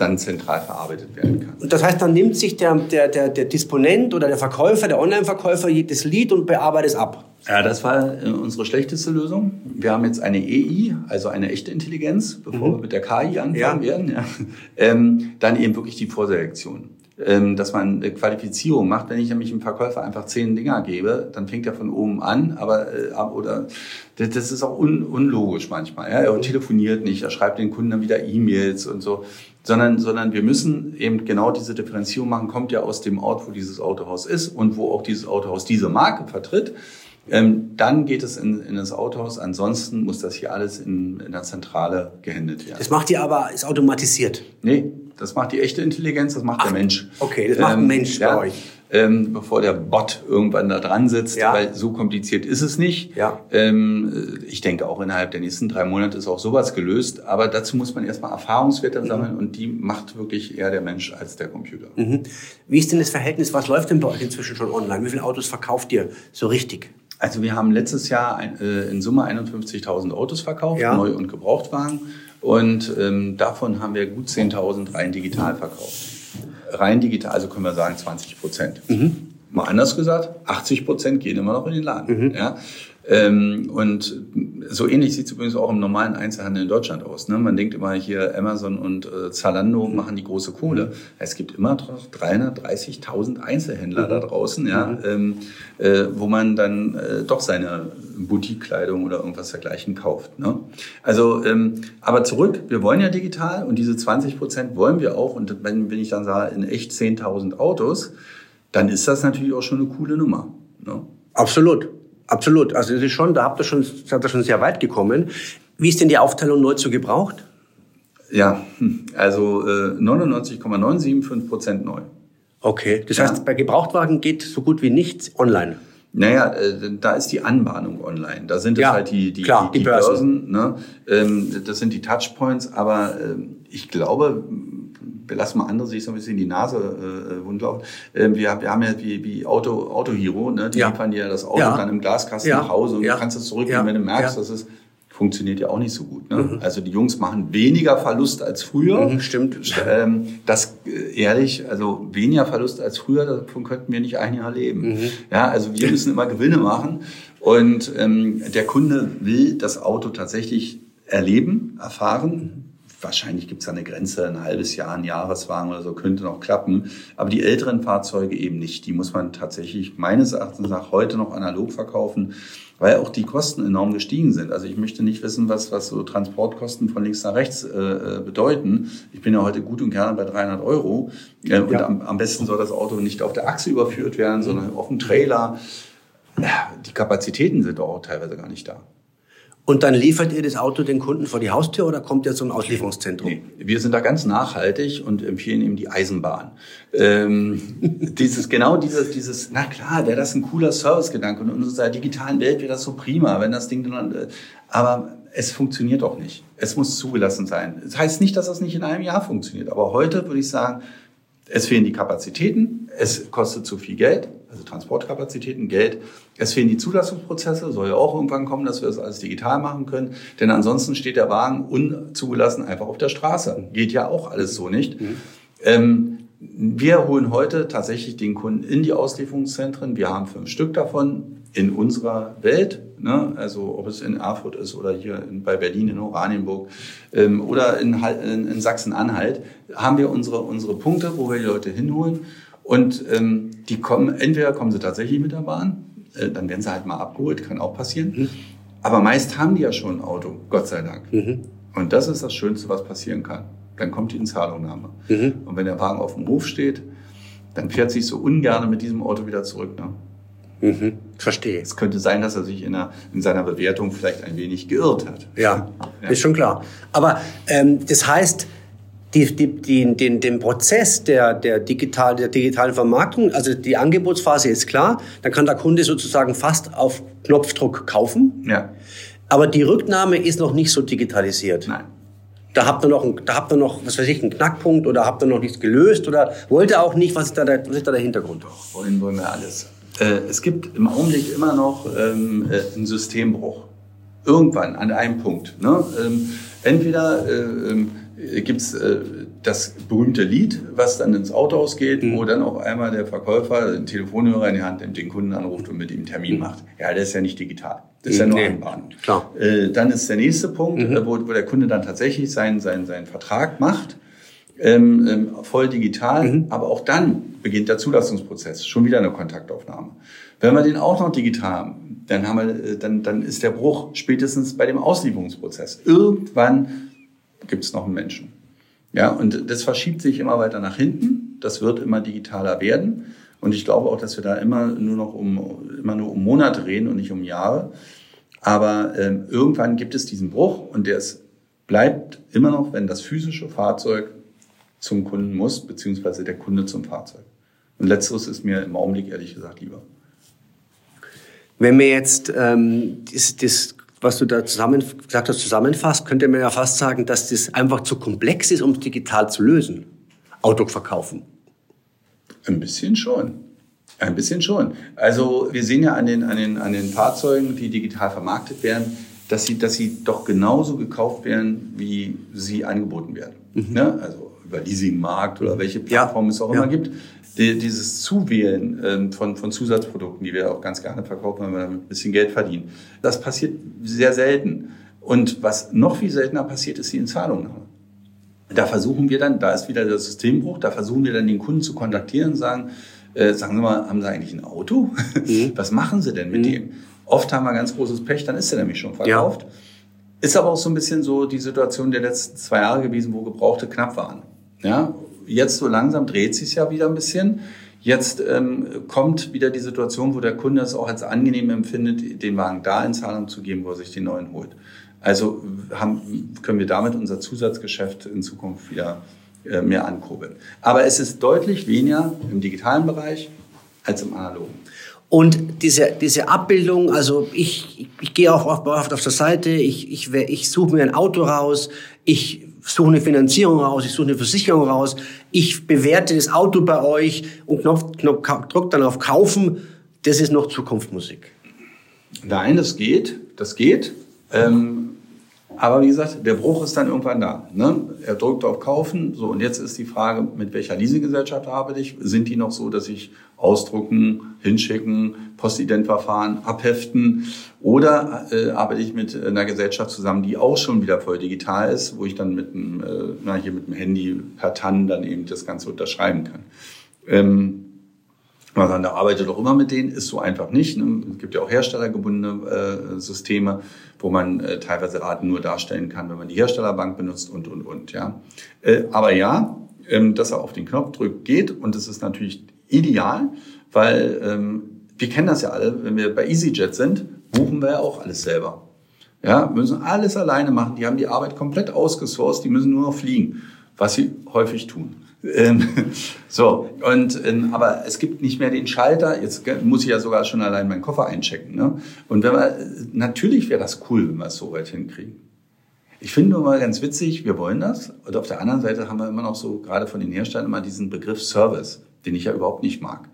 dann zentral verarbeitet werden kann. Und das heißt, dann nimmt sich der, der, der, der Disponent oder der Verkäufer, der Online-Verkäufer jedes Lied und bearbeitet es ab. Ja, das war äh, unsere schlechteste Lösung. Wir haben jetzt eine EI, also eine echte Intelligenz, bevor mhm. wir mit der KI anfangen ja. werden. Ja. Ähm, dann eben wirklich die Vorselektion ähm, dass man eine Qualifizierung macht. Wenn ich nämlich einem Verkäufer einfach zehn Dinger gebe, dann fängt er von oben an, aber äh, oder das, ist auch un, unlogisch manchmal. Ja? Er telefoniert nicht, er schreibt den Kunden dann wieder E-Mails und so, sondern sondern wir müssen eben genau diese Differenzierung machen. Kommt ja aus dem Ort, wo dieses Autohaus ist und wo auch dieses Autohaus diese Marke vertritt. Ähm, dann geht es in, in das Autohaus. Ansonsten muss das hier alles in, in der Zentrale gehandelt werden. Das macht ihr aber, ist automatisiert? Nee, das macht die echte Intelligenz, das macht Ach, der Mensch. Okay, das macht ein ähm, Mensch ja, bei euch. Ähm, bevor der Bot irgendwann da dran sitzt, ja. weil so kompliziert ist es nicht. Ja. Ähm, ich denke auch innerhalb der nächsten drei Monate ist auch sowas gelöst, aber dazu muss man erstmal Erfahrungswerte mhm. sammeln und die macht wirklich eher der Mensch als der Computer. Mhm. Wie ist denn das Verhältnis, was läuft denn bei euch inzwischen schon online? Wie viele Autos verkauft ihr so richtig? Also wir haben letztes Jahr ein, äh, in Summe 51.000 Autos verkauft, ja. Neu- und Gebrauchtwagen. Und ähm, davon haben wir gut 10.000 rein digital verkauft. Rein digital, also können wir sagen 20 Prozent. Mhm. Mal anders gesagt, 80 Prozent gehen immer noch in den Laden. Mhm. Ja? Ähm, und so ähnlich sieht es übrigens auch im normalen Einzelhandel in Deutschland aus. Ne? Man denkt immer hier, Amazon und äh, Zalando mhm. machen die große Kohle. Mhm. Es gibt immer noch 330.000 Einzelhändler mhm. da draußen, ja, mhm. ähm, äh, wo man dann äh, doch seine Boutique-Kleidung oder irgendwas dergleichen kauft. Ne? Also, ähm, aber zurück, wir wollen ja digital und diese 20 Prozent wollen wir auch. Und wenn, wenn ich dann sage, in echt 10.000 Autos, dann ist das natürlich auch schon eine coole Nummer. Ne? Absolut. Absolut. Also es ist schon, da habt ihr schon, seid ihr schon sehr weit gekommen. Wie ist denn die Aufteilung neu zu gebraucht? Ja, also äh, 99,975 Prozent neu. Okay, das heißt, bei Gebrauchtwagen geht so gut wie nichts online. Naja, äh, da ist die Anbahnung online. Da sind es ja, halt die, die, klar, die, die Börsen. Börsen ne? ähm, das sind die Touchpoints. Aber ähm, ich glaube, lassen mal andere sich so ein bisschen die Nase äh, wund laufen. Ähm, wir, wir haben ja wie, wie Auto, Auto Hero, ne? die ja. liefern dir das Auto ja. dann im Glaskasten ja. nach Hause und du kannst es zurückgeben, wenn du merkst, dass es funktioniert ja auch nicht so gut. Ne? Mhm. Also die Jungs machen weniger Verlust als früher. Mhm, stimmt. Ähm, das äh, ehrlich, also weniger Verlust als früher, davon könnten wir nicht ein Jahr leben. Mhm. Ja, also wir müssen immer Gewinne machen und ähm, der Kunde will das Auto tatsächlich erleben, erfahren. Wahrscheinlich gibt es da eine Grenze, ein halbes Jahr, ein Jahreswagen oder so könnte noch klappen. Aber die älteren Fahrzeuge eben nicht. Die muss man tatsächlich meines Erachtens nach heute noch analog verkaufen, weil auch die Kosten enorm gestiegen sind. Also ich möchte nicht wissen, was, was so Transportkosten von links nach rechts äh, äh bedeuten. Ich bin ja heute gut und gerne bei 300 Euro. Äh, und ja. am, am besten soll das Auto nicht auf der Achse überführt werden, sondern auf dem Trailer. Ja, die Kapazitäten sind auch teilweise gar nicht da. Und dann liefert ihr das Auto den Kunden vor die Haustür oder kommt ihr zum Auslieferungszentrum? Nee, wir sind da ganz nachhaltig und empfehlen ihm die Eisenbahn. Ähm, dieses, genau dieses, dieses, na klar, wäre das ein cooler Servicegedanke und in unserer digitalen Welt wäre das so prima, wenn das Ding dann, äh, aber es funktioniert auch nicht. Es muss zugelassen sein. Das heißt nicht, dass das nicht in einem Jahr funktioniert, aber heute würde ich sagen, es fehlen die Kapazitäten, es kostet zu viel Geld, also Transportkapazitäten, Geld. Es fehlen die Zulassungsprozesse, soll ja auch irgendwann kommen, dass wir das alles digital machen können. Denn ansonsten steht der Wagen unzugelassen einfach auf der Straße. Geht ja auch alles so nicht. Mhm. Ähm, wir holen heute tatsächlich den Kunden in die Auslieferungszentren. Wir haben fünf Stück davon in unserer Welt, ne? also ob es in Erfurt ist oder hier in, bei Berlin in Oranienburg ähm, oder in, in, in Sachsen-Anhalt, haben wir unsere, unsere Punkte, wo wir die Leute hinholen. Und ähm, die kommen, entweder kommen sie tatsächlich mit der Bahn äh, dann werden sie halt mal abgeholt, kann auch passieren. Mhm. Aber meist haben die ja schon ein Auto, Gott sei Dank. Mhm. Und das ist das Schönste, was passieren kann. Dann kommt die Inzahlungnahme. Mhm. Und wenn der Wagen auf dem Hof steht, dann fährt sich so ungern mit diesem Auto wieder zurück. Ne? Mhm. Verstehe. Es könnte sein, dass er sich in, einer, in, seiner Bewertung vielleicht ein wenig geirrt hat. Ja, ja. ist schon klar. Aber ähm, das heißt, die, die, die, den, den Prozess der, der, digital, der digitalen Vermarktung, also die Angebotsphase ist klar, dann kann der Kunde sozusagen fast auf Knopfdruck kaufen. Ja. Aber die Rücknahme ist noch nicht so digitalisiert. Nein. Da habt ihr noch, da habt ihr noch, was weiß ich, einen Knackpunkt oder habt ihr noch nichts gelöst oder wollt ihr auch nicht? Was ist da der, was ist da der Hintergrund? Doch, wollen wollen wir alles. Äh, es gibt im Augenblick immer noch ähm, äh, einen Systembruch. Irgendwann, an einem Punkt. Ne? Ähm, entweder äh, ähm, gibt es äh, das berühmte Lied, was dann ins Autohaus geht, mhm. wo dann auf einmal der Verkäufer den Telefonhörer in die Hand nimmt, den Kunden anruft und mit ihm einen Termin mhm. macht. Ja, das ist ja nicht digital. Das ist ja nur nee, Anbahn. Klar. Äh, dann ist der nächste Punkt, mhm. wo, wo der Kunde dann tatsächlich seinen, seinen, seinen Vertrag macht, ähm, ähm, voll digital. Mhm. Aber auch dann beginnt der Zulassungsprozess, schon wieder eine Kontaktaufnahme. Wenn wir den auch noch digital haben, dann, haben wir, äh, dann, dann ist der Bruch spätestens bei dem Auslieferungsprozess. Irgendwann gibt es noch einen Menschen. Ja, und das verschiebt sich immer weiter nach hinten. Das wird immer digitaler werden. Und ich glaube auch, dass wir da immer nur noch um, immer nur um Monate reden und nicht um Jahre. Aber ähm, irgendwann gibt es diesen Bruch und der ist, bleibt immer noch, wenn das physische Fahrzeug zum Kunden muss, beziehungsweise der Kunde zum Fahrzeug. Und letzteres ist mir im Augenblick ehrlich gesagt lieber. Wenn wir jetzt ähm, das, das was du da zusammen, gesagt hast, zusammenfasst, könnte man ja fast sagen, dass das einfach zu komplex ist, um es digital zu lösen. Auto verkaufen. Ein bisschen schon. Ein bisschen schon. Also wir sehen ja an den, an den, an den Fahrzeugen, die digital vermarktet werden, dass sie, dass sie doch genauso gekauft werden, wie sie angeboten werden. Mhm. Ne? Also über Leasingmarkt oder welche Plattform ja. es auch immer gibt die, dieses Zuwählen ähm, von, von Zusatzprodukten, die wir auch ganz gerne verkaufen, weil wir damit ein bisschen Geld verdienen, das passiert sehr selten. Und was noch viel seltener passiert, ist die Inzahlungnahme. Da versuchen wir dann, da ist wieder der Systembruch, da versuchen wir dann den Kunden zu kontaktieren und sagen, äh, sagen Sie mal, haben Sie eigentlich ein Auto? Mhm. Was machen Sie denn mit mhm. dem? Oft haben wir ganz großes Pech, dann ist er nämlich schon verkauft. Ja. Ist aber auch so ein bisschen so die Situation der letzten zwei Jahre gewesen, wo Gebrauchte knapp waren. Ja, jetzt so langsam dreht sich ja wieder ein bisschen. Jetzt ähm, kommt wieder die Situation, wo der Kunde es auch als angenehm empfindet, den Wagen da in Zahlung zu geben, wo er sich den neuen holt. Also haben, können wir damit unser Zusatzgeschäft in Zukunft wieder äh, mehr ankurbeln. Aber es ist deutlich weniger im digitalen Bereich als im analogen. Und diese, diese Abbildung, also ich, ich, gehe auf, auf, auf der Seite, ich, ich, ich suche mir ein Auto raus, ich suche eine Finanzierung raus, ich suche eine Versicherung raus, ich bewerte das Auto bei euch und Knopf, Knopf, drückt dann auf Kaufen. Das ist noch Zukunftsmusik. Nein, das geht, das geht. Ähm, aber wie gesagt, der Bruch ist dann irgendwann da. Ne? Er drückt auf Kaufen. So, und jetzt ist die Frage, mit welcher Leasinggesellschaft arbeite ich? Sind die noch so, dass ich ausdrucken, hinschicken, Postidentverfahren abheften? Oder äh, arbeite ich mit einer Gesellschaft zusammen, die auch schon wieder voll digital ist, wo ich dann mit dem, äh, na, hier mit dem Handy per TAN dann eben das Ganze unterschreiben kann? Ähm, man sagt, da arbeitet doch immer mit denen, ist so einfach nicht. Ne? Es gibt ja auch herstellergebundene äh, Systeme, wo man äh, teilweise Raten nur darstellen kann, wenn man die Herstellerbank benutzt und, und, und. Ja. Äh, aber ja, ähm, dass er auf den Knopf drückt, geht und das ist natürlich ideal, weil ähm, wir kennen das ja alle, wenn wir bei EasyJet sind, buchen wir ja auch alles selber. Ja, müssen alles alleine machen. Die haben die Arbeit komplett ausgesourced, die müssen nur noch fliegen, was sie häufig tun. Ähm, so, und, ähm, aber es gibt nicht mehr den Schalter. Jetzt muss ich ja sogar schon allein meinen Koffer einchecken. Ne? Und wenn wir, natürlich wäre das cool, wenn wir es so weit hinkriegen. Ich finde nur mal ganz witzig, wir wollen das. Und auf der anderen Seite haben wir immer noch so, gerade von den Herstellern, immer diesen Begriff Service, den ich ja überhaupt nicht mag.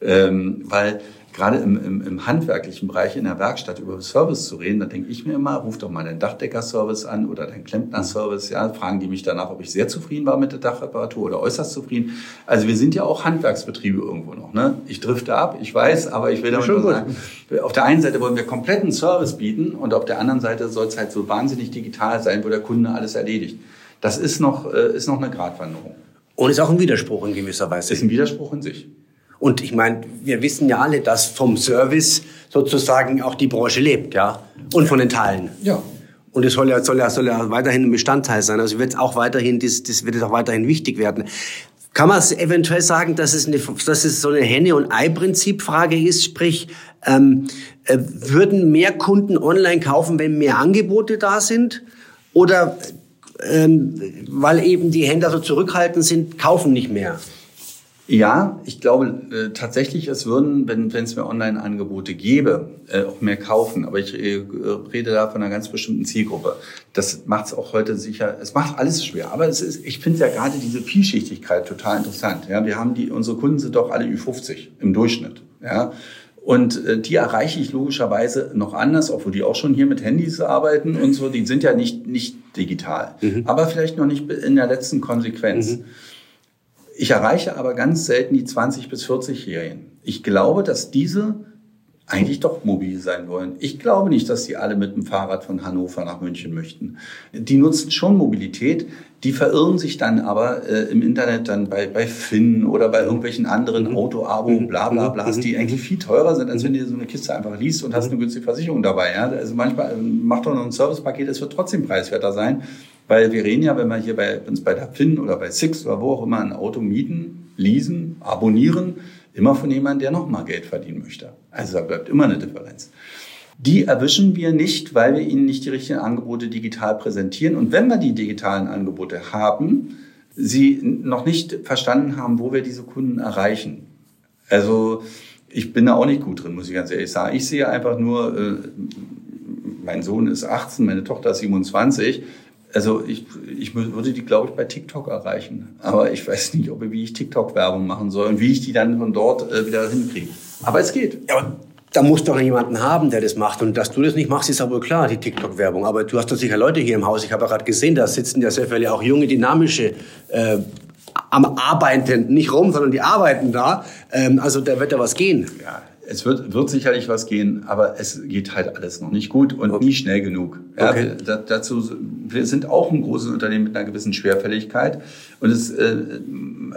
Ähm, weil gerade im, im, im handwerklichen Bereich in der Werkstatt über Service zu reden, da denke ich mir immer, ruf doch mal deinen Dachdecker-Service an oder deinen Klempner-Service. Ja, fragen die mich danach, ob ich sehr zufrieden war mit der Dachreparatur oder äußerst zufrieden. Also wir sind ja auch Handwerksbetriebe irgendwo noch. Ne? Ich drifte ab, ich weiß, aber ich will damit nur sagen, auf der einen Seite wollen wir kompletten Service bieten und auf der anderen Seite soll es halt so wahnsinnig digital sein, wo der Kunde alles erledigt. Das ist noch, äh, ist noch eine Gratwanderung. Und ist auch ein Widerspruch in gewisser Weise. Ist ein Widerspruch in sich. Und ich meine, wir wissen ja alle, dass vom Service sozusagen auch die Branche lebt, ja. Und von den Teilen. Ja. Und es soll ja, soll ja, soll ja weiterhin ein Bestandteil sein. Also wird auch weiterhin, das, das wird auch weiterhin wichtig werden. Kann man es eventuell sagen, dass es, eine, dass es so eine Henne- und Ei-Prinzip-Frage ist? Sprich, ähm, äh, würden mehr Kunden online kaufen, wenn mehr Angebote da sind? Oder ähm, weil eben die Händler so zurückhaltend sind, kaufen nicht mehr? Ja, ich glaube äh, tatsächlich, es würden, wenn es mehr Online-Angebote gäbe, äh, auch mehr kaufen. Aber ich äh, rede da von einer ganz bestimmten Zielgruppe. Das macht es auch heute sicher. Es macht alles schwer. Aber es ist, ich finde ja gerade diese Vielschichtigkeit total interessant. Ja, wir haben die, unsere Kunden sind doch alle Ü50 im Durchschnitt. Ja. Und äh, die erreiche ich logischerweise noch anders, obwohl die auch schon hier mit Handys arbeiten und so. Die sind ja nicht, nicht digital. Mhm. Aber vielleicht noch nicht in der letzten Konsequenz. Mhm. Ich erreiche aber ganz selten die 20- bis 40-Jährigen. Ich glaube, dass diese eigentlich doch mobil sein wollen. Ich glaube nicht, dass die alle mit dem Fahrrad von Hannover nach München möchten. Die nutzen schon Mobilität, die verirren sich dann aber äh, im Internet dann bei, bei Finn oder bei irgendwelchen anderen mhm. Auto-Abo, mhm. bla bla bla, mhm. die eigentlich viel teurer sind, als wenn du so eine Kiste einfach liest und hast eine günstige Versicherung dabei. Ja? Also manchmal ähm, macht doch noch ein Servicepaket, es wird trotzdem preiswerter sein. Weil wir reden ja, wenn wir hier bei uns bei der Finn oder bei Six oder wo auch immer ein Auto mieten, leasen, abonnieren, immer von jemandem, der nochmal Geld verdienen möchte. Also da bleibt immer eine Differenz. Die erwischen wir nicht, weil wir ihnen nicht die richtigen Angebote digital präsentieren. Und wenn wir die digitalen Angebote haben, sie noch nicht verstanden haben, wo wir diese Kunden erreichen. Also ich bin da auch nicht gut drin, muss ich ganz ehrlich sagen. Ich sehe einfach nur, äh, mein Sohn ist 18, meine Tochter ist 27 also ich, ich würde die, glaube ich, bei TikTok erreichen. Aber ich weiß nicht, ob, wie ich TikTok-Werbung machen soll und wie ich die dann von dort äh, wieder hinkriege. Aber es geht. Ja, aber da muss doch jemanden haben, der das macht. Und dass du das nicht machst, ist aber klar, die TikTok-Werbung. Aber du hast doch sicher Leute hier im Haus. Ich habe ja gerade gesehen, da sitzen ja sehr viele auch junge, dynamische äh, am Arbeiten, nicht rum, sondern die arbeiten da. Ähm, also da wird ja was gehen. Ja, es wird, wird sicherlich was gehen, aber es geht halt alles noch nicht gut und okay. nie schnell genug. Ja, okay. wir, dazu, wir sind auch ein großes Unternehmen mit einer gewissen Schwerfälligkeit und es, äh,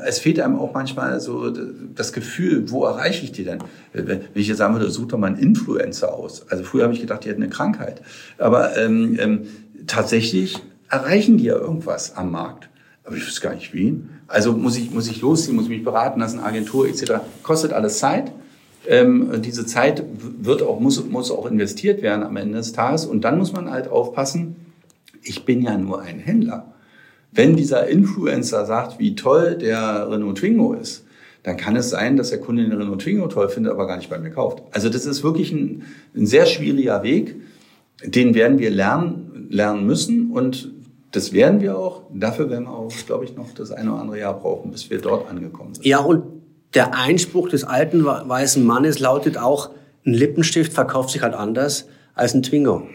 es fehlt einem auch manchmal so das Gefühl, wo erreiche ich die denn? Wenn ich jetzt sagen würde, such doch mal einen Influencer aus. Also früher habe ich gedacht, die hätten eine Krankheit. Aber ähm, ähm, tatsächlich erreichen die ja irgendwas am Markt. Aber ich weiß gar nicht wie. Also muss ich, muss ich losziehen, muss ich mich beraten lassen, Agentur etc. Kostet alles Zeit. Ähm, diese Zeit wird auch, muss, muss auch investiert werden am Ende des Tages. Und dann muss man halt aufpassen, ich bin ja nur ein Händler. Wenn dieser Influencer sagt, wie toll der Renault Twingo ist, dann kann es sein, dass der Kunde den Renault Twingo toll findet, aber gar nicht bei mir kauft. Also das ist wirklich ein, ein sehr schwieriger Weg. Den werden wir lernen, lernen müssen und das werden wir auch. Dafür werden wir auch, glaube ich, noch das eine oder andere Jahr brauchen, bis wir dort angekommen sind. Ja, und der Einspruch des alten weißen Mannes lautet auch, ein Lippenstift verkauft sich halt anders als ein Twingo.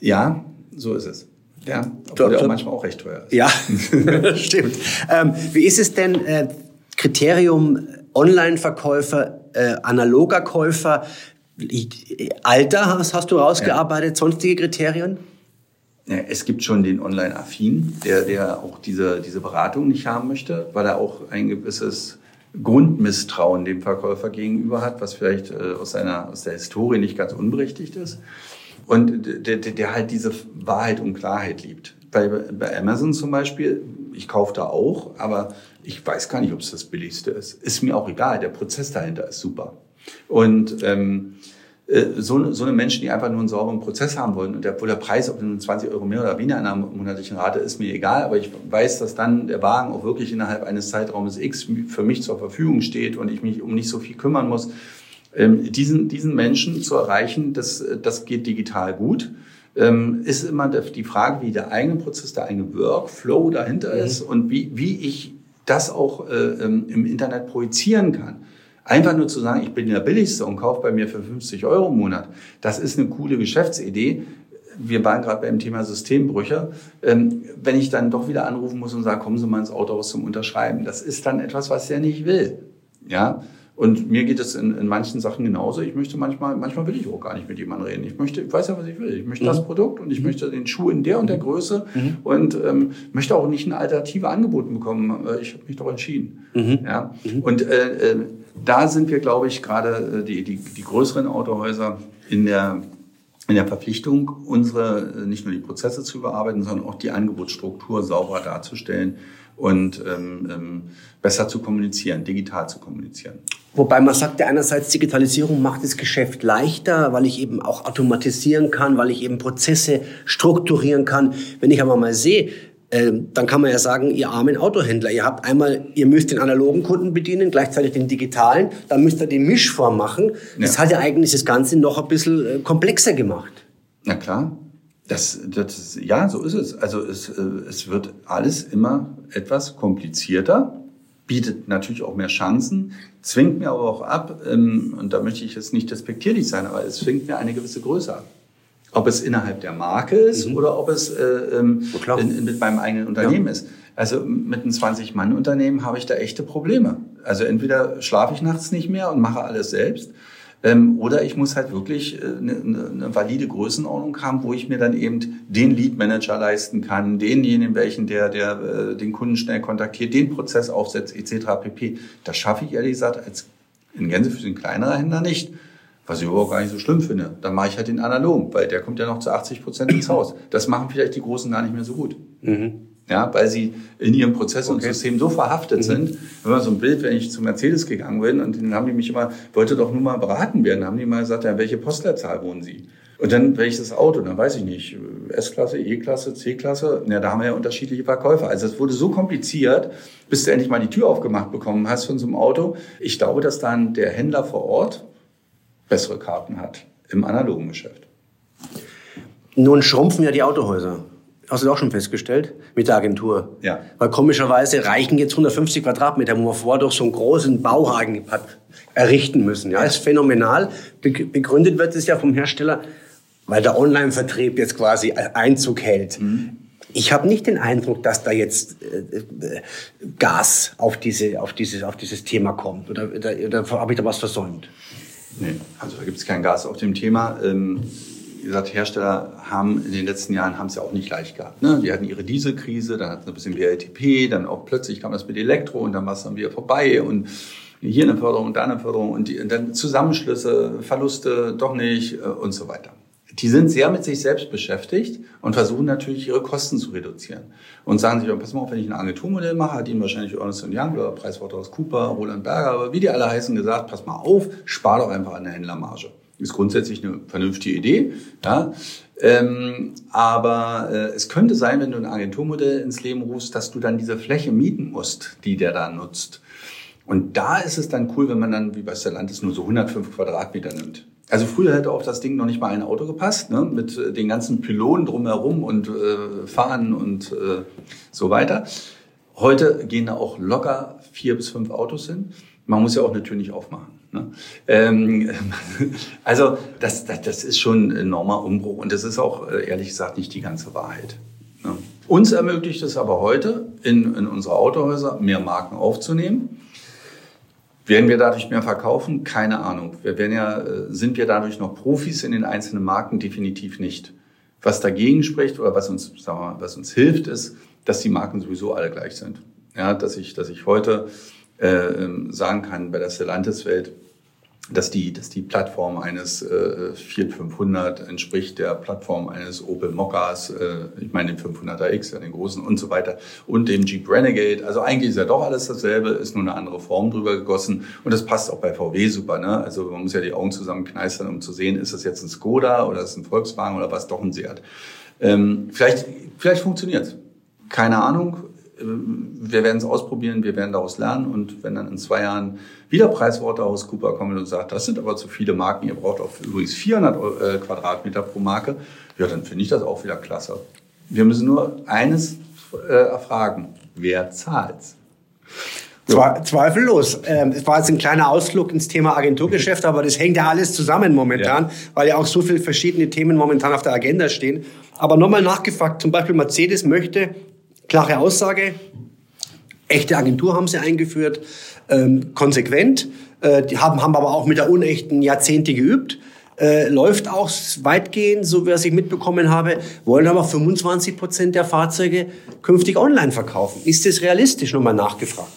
Ja, so ist es. Ja, obwohl der auch manchmal auch recht teuer ist. Ja, stimmt. Ähm, wie ist es denn, äh, Kriterium Online-Verkäufer, äh, analoger Käufer, Alter hast, hast du rausgearbeitet, ja. sonstige Kriterien? Ja, es gibt schon den Online-Affin, der, der auch diese, diese Beratung nicht haben möchte, weil er auch ein gewisses Grundmisstrauen dem Verkäufer gegenüber hat, was vielleicht äh, aus, seiner, aus der Historie nicht ganz unberechtigt ist. Und der, der, der halt diese Wahrheit und Klarheit liebt. Bei, bei Amazon zum Beispiel, ich kaufe da auch, aber ich weiß gar nicht, ob es das billigste ist. Ist mir auch egal, der Prozess dahinter ist super. Und ähm, äh, so, so eine Menschen, die einfach nur einen sauberen Prozess haben wollen und der, wo der Preis, ob nun 20 Euro mehr oder weniger in einer monatlichen Rate ist, mir egal, aber ich weiß, dass dann der Wagen auch wirklich innerhalb eines Zeitraumes X für mich zur Verfügung steht und ich mich um nicht so viel kümmern muss. Ähm, diesen, diesen Menschen zu erreichen, das, das geht digital gut. Ähm, ist immer die Frage, wie der eigene Prozess, der eigene Workflow dahinter mhm. ist und wie, wie ich das auch äh, ähm, im Internet projizieren kann. Einfach nur zu sagen, ich bin der Billigste und kaufe bei mir für 50 Euro im Monat, das ist eine coole Geschäftsidee. Wir waren gerade beim Thema Systembrüche. Ähm, wenn ich dann doch wieder anrufen muss und sage, kommen Sie mal ins Autohaus zum Unterschreiben, das ist dann etwas, was er nicht will. Ja, und mir geht es in, in manchen Sachen genauso. Ich möchte manchmal, manchmal will ich auch gar nicht mit jemandem reden. Ich möchte, ich weiß ja, was ich will. Ich möchte mhm. das Produkt und ich mhm. möchte den Schuh in der und der Größe mhm. und ähm, möchte auch nicht eine alternative angeboten bekommen. Äh, ich habe mich doch entschieden. Mhm. Ja. Mhm. Und äh, äh, da sind wir, glaube ich, gerade äh, die, die, die größeren Autohäuser in der in der Verpflichtung, unsere äh, nicht nur die Prozesse zu überarbeiten, sondern auch die Angebotsstruktur sauber darzustellen und ähm, ähm, besser zu kommunizieren, digital zu kommunizieren. Wobei man sagt ja einerseits, Digitalisierung macht das Geschäft leichter, weil ich eben auch automatisieren kann, weil ich eben Prozesse strukturieren kann. Wenn ich aber mal sehe, ähm, dann kann man ja sagen, ihr armen Autohändler, ihr habt einmal, ihr müsst den analogen Kunden bedienen, gleichzeitig den digitalen, dann müsst ihr die Mischform machen. Das ja. hat ja eigentlich das Ganze noch ein bisschen äh, komplexer gemacht. Na klar. Das, das, ja, so ist es. Also es, äh, es wird alles immer etwas komplizierter, bietet natürlich auch mehr Chancen, zwingt mir aber auch ab, ähm, und da möchte ich jetzt nicht despektierlich sein, aber es zwingt mir eine gewisse Größe ab. Ob es innerhalb der Marke ist mhm. oder ob es äh, ähm, in, in, mit meinem eigenen Unternehmen ja. ist. Also mit einem 20-Mann-Unternehmen habe ich da echte Probleme. Also entweder schlafe ich nachts nicht mehr und mache alles selbst, ähm, oder ich muss halt wirklich äh, eine, eine valide Größenordnung haben, wo ich mir dann eben den Lead Manager leisten kann, denjenigen, welchen der, der äh, den Kunden schnell kontaktiert, den Prozess aufsetzt, etc. pp. Das schaffe ich ehrlich gesagt als in Gänsefüßchen kleinerer Händler nicht. Was ich überhaupt gar nicht so schlimm finde. Dann mache ich halt den analogen, weil der kommt ja noch zu 80 Prozent ins Haus. Das machen vielleicht die Großen gar nicht mehr so gut. Mhm. Ja, weil sie in ihrem Prozess okay. und System so verhaftet mhm. sind. Wenn man so ein Bild, wenn ich zu Mercedes gegangen bin und dann haben die mich immer, wollte doch nur mal beraten werden, dann haben die mal gesagt, ja, welche Postleitzahl wohnen Sie? Und dann welches Auto, dann weiß ich nicht, S-Klasse, E-Klasse, C-Klasse, ja, da haben wir ja unterschiedliche Verkäufer. Also es wurde so kompliziert, bis du endlich mal die Tür aufgemacht bekommen hast von so einem Auto. Ich glaube, dass dann der Händler vor Ort bessere Karten hat im analogen Geschäft. Nun schrumpfen ja die Autohäuser. Hast du auch schon festgestellt? Mit der Agentur. Ja. Weil komischerweise reichen jetzt 150 Quadratmeter, wo man vorher doch so einen großen Bauhagen hat errichten müssen. Ja, ist phänomenal. Begründet wird es ja vom Hersteller, weil der Online-Vertrieb jetzt quasi Einzug hält. Mhm. Ich habe nicht den Eindruck, dass da jetzt äh, äh, Gas auf, diese, auf, dieses, auf dieses Thema kommt. Oder, oder, oder habe ich da was versäumt? Nee, also da gibt es kein Gas auf dem Thema. Ähm, wie gesagt, Hersteller haben in den letzten Jahren haben es ja auch nicht leicht gehabt. Ne? Die hatten ihre Dieselkrise, dann hatten sie ein bisschen WLTP, dann auch plötzlich kam das mit Elektro und dann war es dann wieder vorbei und hier eine Förderung und da eine Förderung und, die, und dann Zusammenschlüsse, Verluste doch nicht äh, und so weiter die sind sehr mit sich selbst beschäftigt und versuchen natürlich ihre Kosten zu reduzieren. Und sagen sich, pass mal auf, wenn ich ein Agenturmodell mache, hat ihnen wahrscheinlich Ernst Young oder Pricewaterhouse Cooper, Roland Berger, aber wie die alle heißen, gesagt, pass mal auf, spar doch einfach an der Händlermarge. Ist grundsätzlich eine vernünftige Idee, ja. Ähm, aber äh, es könnte sein, wenn du ein Agenturmodell ins Leben rufst, dass du dann diese Fläche mieten musst, die der da nutzt. Und da ist es dann cool, wenn man dann, wie bei Stellantis, nur so 105 Quadratmeter nimmt. Also früher hätte auf das Ding noch nicht mal ein Auto gepasst, ne? mit äh, den ganzen Pylonen drumherum und äh, Fahnen und äh, so weiter. Heute gehen da auch locker vier bis fünf Autos hin. Man muss ja auch eine Tür nicht aufmachen. Ne? Ähm, also das, das, das ist schon ein enormer Umbruch und das ist auch äh, ehrlich gesagt nicht die ganze Wahrheit. Ne? Uns ermöglicht es aber heute, in, in unsere Autohäuser mehr Marken aufzunehmen werden wir dadurch mehr verkaufen? Keine Ahnung. Wir werden ja, äh, sind wir dadurch noch Profis in den einzelnen Marken? Definitiv nicht. Was dagegen spricht oder was uns, sagen wir mal, was uns hilft, ist, dass die Marken sowieso alle gleich sind. Ja, dass ich, dass ich heute äh, ähm, sagen kann, bei der Stellantis-Welt, dass die, dass die Plattform eines äh, Fiat 500 entspricht der Plattform eines Opel Mokkas, äh, ich meine den 500er X, ja, den großen und so weiter, und dem Jeep Renegade. Also eigentlich ist ja doch alles dasselbe, ist nur eine andere Form drüber gegossen und das passt auch bei VW super. Ne? Also man muss ja die Augen zusammenkneistern, um zu sehen, ist das jetzt ein Skoda oder ist es ein Volkswagen oder was doch ein Seat. Ähm, vielleicht vielleicht funktioniert's. Keine Ahnung, wir werden es ausprobieren, wir werden daraus lernen und wenn dann in zwei Jahren wieder Preiswaterhouse Cooper kommt und sagt, das sind aber zu viele Marken, ihr braucht auch übrigens 400 äh, Quadratmeter pro Marke, ja, dann finde ich das auch wieder klasse. Wir müssen nur eines äh, erfragen, wer zahlt's? Zwe zweifellos. Ähm, es war jetzt ein kleiner Ausflug ins Thema Agenturgeschäft, aber das hängt ja alles zusammen momentan, ja. weil ja auch so viele verschiedene Themen momentan auf der Agenda stehen. Aber nochmal nachgefragt, zum Beispiel Mercedes möchte Klare Aussage. Echte Agentur haben sie eingeführt, ähm, konsequent. Äh, die haben, haben aber auch mit der unechten Jahrzehnte geübt. Äh, läuft auch weitgehend, so wie ich mitbekommen habe, wollen aber 25 Prozent der Fahrzeuge künftig online verkaufen. Ist das realistisch? Nochmal nachgefragt.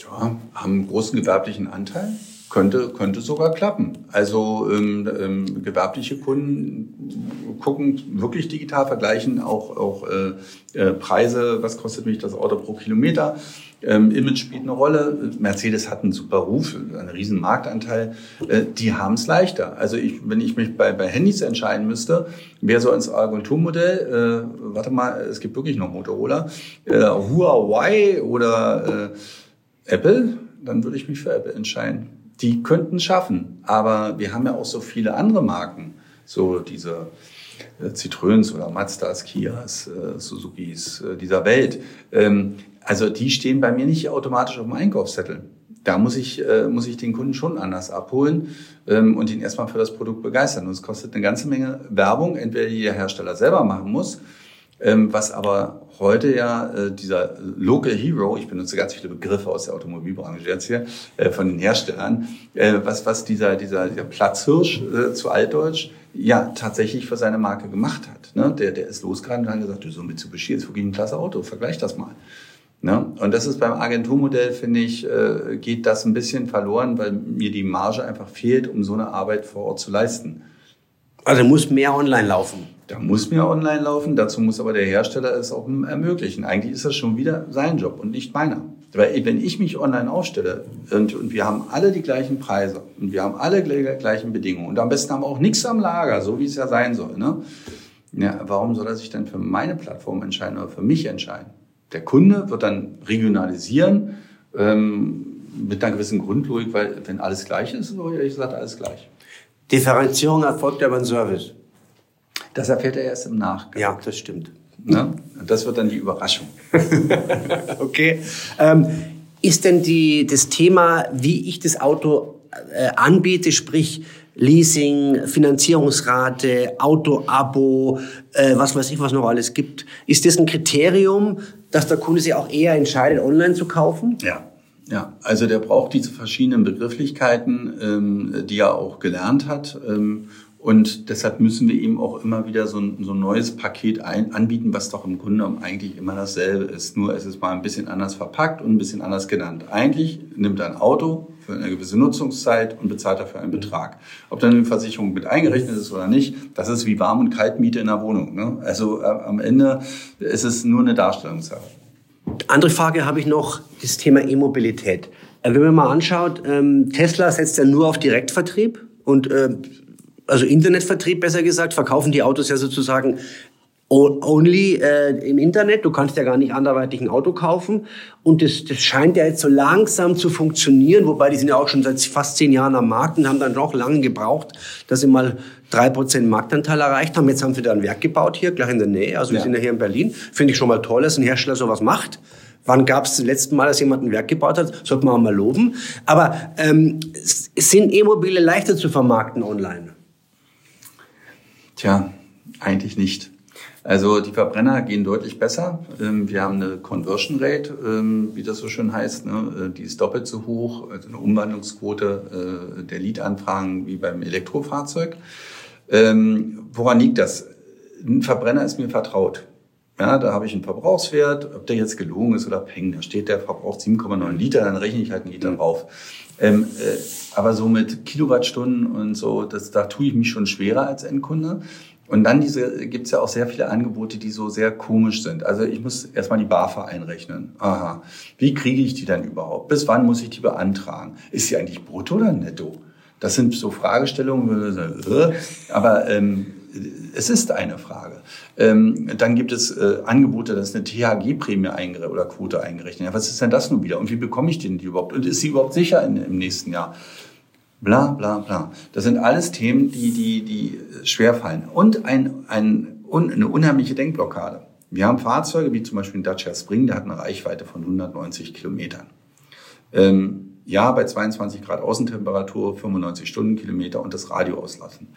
Ja, haben großen gewerblichen Anteil. Könnte, könnte sogar klappen. Also ähm, ähm, gewerbliche Kunden gucken wirklich digital, vergleichen auch, auch äh, äh, Preise, was kostet mich das Auto pro Kilometer. Ähm, Image spielt eine Rolle. Mercedes hat einen super Ruf, einen riesen Marktanteil. Äh, die haben es leichter. Also ich, wenn ich mich bei, bei Handys entscheiden müsste, wäre so ins Agenturmodell, äh, warte mal, es gibt wirklich noch Motorola, äh, Huawei oder äh, Apple, dann würde ich mich für Apple entscheiden die könnten schaffen. Aber wir haben ja auch so viele andere Marken, so diese äh, Citroëns oder Mazdas, Kias, äh, Suzukis äh, dieser Welt. Ähm, also die stehen bei mir nicht automatisch auf dem Einkaufszettel. Da muss ich, muss ich den Kunden schon anders abholen ähm, und ihn erstmal für das Produkt begeistern. Und es kostet eine ganze Menge Werbung, entweder die der Hersteller selber machen muss, ähm, was aber heute ja äh, dieser Local Hero, ich benutze ganz viele Begriffe aus der Automobilbranche jetzt hier, äh, von den Herstellern, äh, was, was dieser, dieser, dieser Platzhirsch äh, zu Altdeutsch ja tatsächlich für seine Marke gemacht hat. Ne? Der, der ist losgegangen und hat gesagt, du so Mitsubishi ist wirklich ein klasse Auto, vergleich das mal. Ne? Und das ist beim Agenturmodell, finde ich, äh, geht das ein bisschen verloren, weil mir die Marge einfach fehlt, um so eine Arbeit vor Ort zu leisten. Also muss mehr online laufen. Da muss mehr online laufen, dazu muss aber der Hersteller es auch ermöglichen. Eigentlich ist das schon wieder sein Job und nicht meiner. Weil wenn ich mich online aufstelle und, und wir haben alle die gleichen Preise und wir haben alle gleichen Bedingungen und am besten haben wir auch nichts am Lager, so wie es ja sein soll. Ne? Ja, warum soll er sich dann für meine Plattform entscheiden oder für mich entscheiden? Der Kunde wird dann regionalisieren ähm, mit einer gewissen Grundlogik, weil wenn alles gleich ist, ist ehrlich gesagt alles gleich. Differenzierung erfolgt ja beim Service. Das erfährt er erst im Nachgang. Ja, das stimmt. Ne? Das wird dann die Überraschung. okay. Ähm, ist denn die, das Thema, wie ich das Auto äh, anbiete, sprich Leasing, Finanzierungsrate, Auto-Abo, äh, was weiß ich, was noch alles gibt, ist das ein Kriterium, dass der Kunde sich auch eher entscheidet, online zu kaufen? Ja. Ja, also der braucht diese verschiedenen Begrifflichkeiten, ähm, die er auch gelernt hat. Ähm, und deshalb müssen wir ihm auch immer wieder so ein, so ein neues Paket ein, anbieten, was doch im Grunde eigentlich immer dasselbe ist. Nur es ist mal ein bisschen anders verpackt und ein bisschen anders genannt. Eigentlich nimmt ein Auto für eine gewisse Nutzungszeit und bezahlt dafür einen Betrag. Ob dann eine Versicherung mit eingerechnet ist oder nicht, das ist wie Warm- und Kaltmiete in der Wohnung. Ne? Also äh, am Ende ist es nur eine Darstellungssache. Andere Frage habe ich noch, das Thema E-Mobilität. Äh, wenn man mal anschaut, ähm, Tesla setzt ja nur auf Direktvertrieb und äh, also Internetvertrieb besser gesagt, verkaufen die Autos ja sozusagen only äh, im Internet. Du kannst ja gar nicht anderweitig ein Auto kaufen. Und das, das scheint ja jetzt so langsam zu funktionieren, wobei die sind ja auch schon seit fast zehn Jahren am Markt und haben dann doch lange gebraucht, dass sie mal drei Prozent Marktanteil erreicht haben. Jetzt haben sie da ein Werk gebaut hier, gleich in der Nähe. Also wir ja. sind ja hier in Berlin. Finde ich schon mal toll, dass ein Hersteller sowas macht. Wann gab es das letzte Mal, dass jemand ein Werk gebaut hat? Sollte man auch mal loben. Aber ähm, sind E-Mobile leichter zu vermarkten online? Tja, eigentlich nicht. Also die Verbrenner gehen deutlich besser. Ähm, wir haben eine Conversion Rate, ähm, wie das so schön heißt, ne? Äh, die ist doppelt so hoch, also eine Umwandlungsquote äh, der Lead-Anfragen wie beim Elektrofahrzeug. Ähm, woran liegt das? Ein Verbrenner ist mir vertraut. Ja, da habe ich einen Verbrauchswert, ob der jetzt gelogen ist oder peng, da steht der verbraucht 7,9 Liter, dann rechne ich halt einen Liter drauf. Ähm, äh, aber so mit Kilowattstunden und so, das, da tue ich mich schon schwerer als Endkunde. Und dann diese, gibt's ja auch sehr viele Angebote, die so sehr komisch sind. Also ich muss erstmal die BAFA einrechnen. Aha. Wie kriege ich die dann überhaupt? Bis wann muss ich die beantragen? Ist sie eigentlich brutto oder netto? Das sind so Fragestellungen, äh, aber ähm, es ist eine Frage. Ähm, dann gibt es äh, Angebote, dass eine THG-Prämie oder Quote eingerechnet. Ja, was ist denn das nun wieder? Und wie bekomme ich denn die überhaupt? Und ist sie überhaupt sicher in, im nächsten Jahr? Bla bla bla. Das sind alles Themen, die, die, die schwerfallen. Und ein, ein, un, eine unheimliche Denkblockade. Wir haben Fahrzeuge, wie zum Beispiel ein Dacia Spring, der hat eine Reichweite von 190 Kilometern. Ähm, ja, bei 22 Grad Außentemperatur, 95 Stundenkilometer und das Radio auslassen.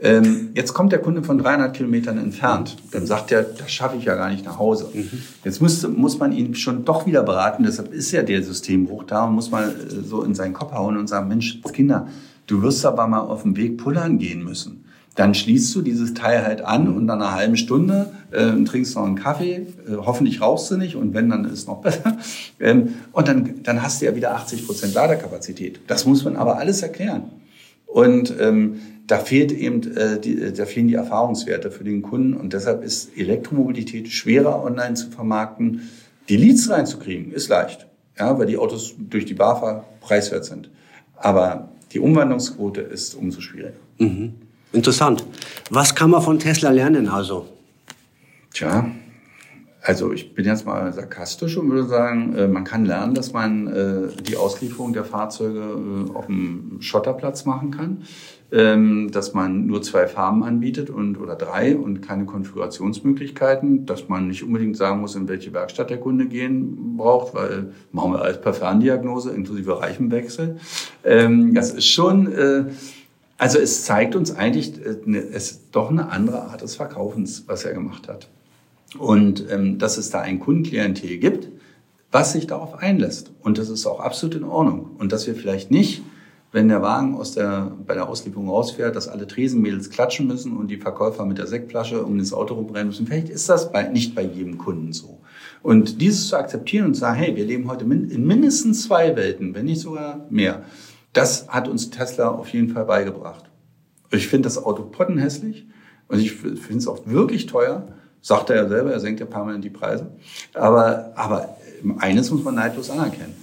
Ähm, jetzt kommt der Kunde von 300 Kilometern entfernt. Dann sagt er, das schaffe ich ja gar nicht nach Hause. Mhm. Jetzt muss, muss man ihn schon doch wieder beraten. Deshalb ist ja der Systembruch da und muss mal äh, so in seinen Kopf hauen und sagen, Mensch, Kinder, du wirst aber mal auf dem Weg pullern gehen müssen. dann schließt du dieses Teil halt an und nach einer halben Stunde äh, trinkst noch einen Kaffee. Äh, hoffentlich rauchst du nicht und wenn, dann ist es noch besser. Ähm, und dann, dann hast du ja wieder 80 Prozent Ladekapazität. Das muss man aber alles erklären. Und ähm, da fehlt eben, äh, die, äh, da fehlen die Erfahrungswerte für den Kunden und deshalb ist Elektromobilität schwerer online zu vermarkten. Die Leads reinzukriegen ist leicht, ja, weil die Autos durch die BAFA preiswert sind. Aber die Umwandlungsquote ist umso schwieriger. Mhm. Interessant. Was kann man von Tesla lernen also? Tja, also ich bin jetzt mal sarkastisch und würde sagen, äh, man kann lernen, dass man äh, die Auslieferung der Fahrzeuge auf dem Schotterplatz machen kann, ähm, dass man nur zwei Farben anbietet und oder drei und keine Konfigurationsmöglichkeiten, dass man nicht unbedingt sagen muss, in welche Werkstatt der Kunde gehen braucht, weil machen wir alles per Ferndiagnose inklusive Reichenwechsel. Ähm, das ist schon also es zeigt uns eigentlich, äh, ne, es ist doch eine andere Art des Verkaufens, was er gemacht hat. Und ähm, dass es da ein Kundenklientel gibt, was sich darauf einlässt. Und das ist auch absolut in Ordnung. Und dass wir vielleicht nicht, wenn der Wagen aus der, bei der Auslieferung rausfährt, dass alle Tresenmädels klatschen müssen und die Verkäufer mit der Sektflasche um das Auto rumrennen müssen. Vielleicht ist das bei, nicht bei jedem Kunden so. Und dieses zu akzeptieren und zu sagen, hey, wir leben heute in mindestens zwei Welten, wenn nicht sogar mehr das hat uns Tesla auf jeden Fall beigebracht. Ich finde das Auto pottenhässlich und ich finde es auch wirklich teuer. Sagt er ja selber, er senkt ja permanent die Preise. Aber, aber eines muss man neidlos anerkennen.